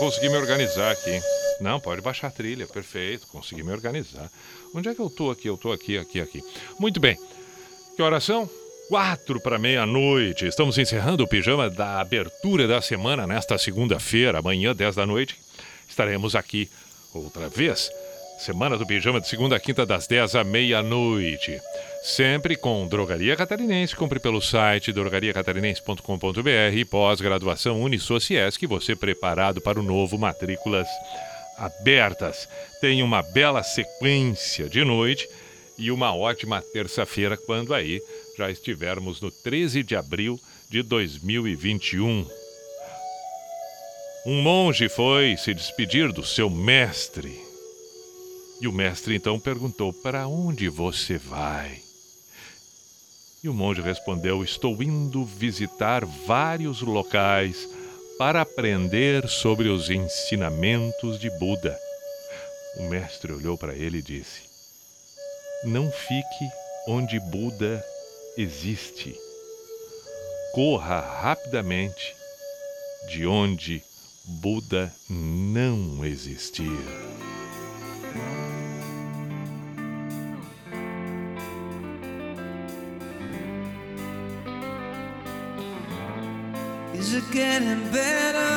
Consegui me organizar aqui. Não, pode baixar a trilha, perfeito, consegui me organizar. Onde é que eu tô aqui? Eu tô aqui, aqui, aqui. Muito bem. Que horas são? Quatro para meia-noite. Estamos encerrando o pijama da abertura da semana nesta segunda-feira, amanhã, 10 da noite. Estaremos aqui outra vez. Semana do pijama de segunda a quinta, das 10 à meia-noite. Sempre com Drogaria Catarinense. Compre pelo site drogariacatarinense.com.br e pós-graduação Unisociesc. Você preparado para o novo Matrículas Abertas. Tem uma bela sequência de noite e uma ótima terça-feira, quando aí já estivermos no 13 de abril de 2021. Um monge foi se despedir do seu mestre. E o mestre então perguntou: Para onde você vai? E o monge respondeu: Estou indo visitar vários locais para aprender sobre os ensinamentos de Buda. O mestre olhou para ele e disse: Não fique onde Buda existe. Corra rapidamente de onde Buda não existir. getting better?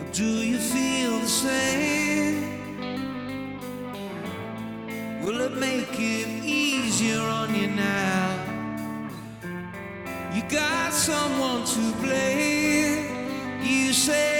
Or do you feel the same? Will it make it easier on you now? You got someone to blame. You say.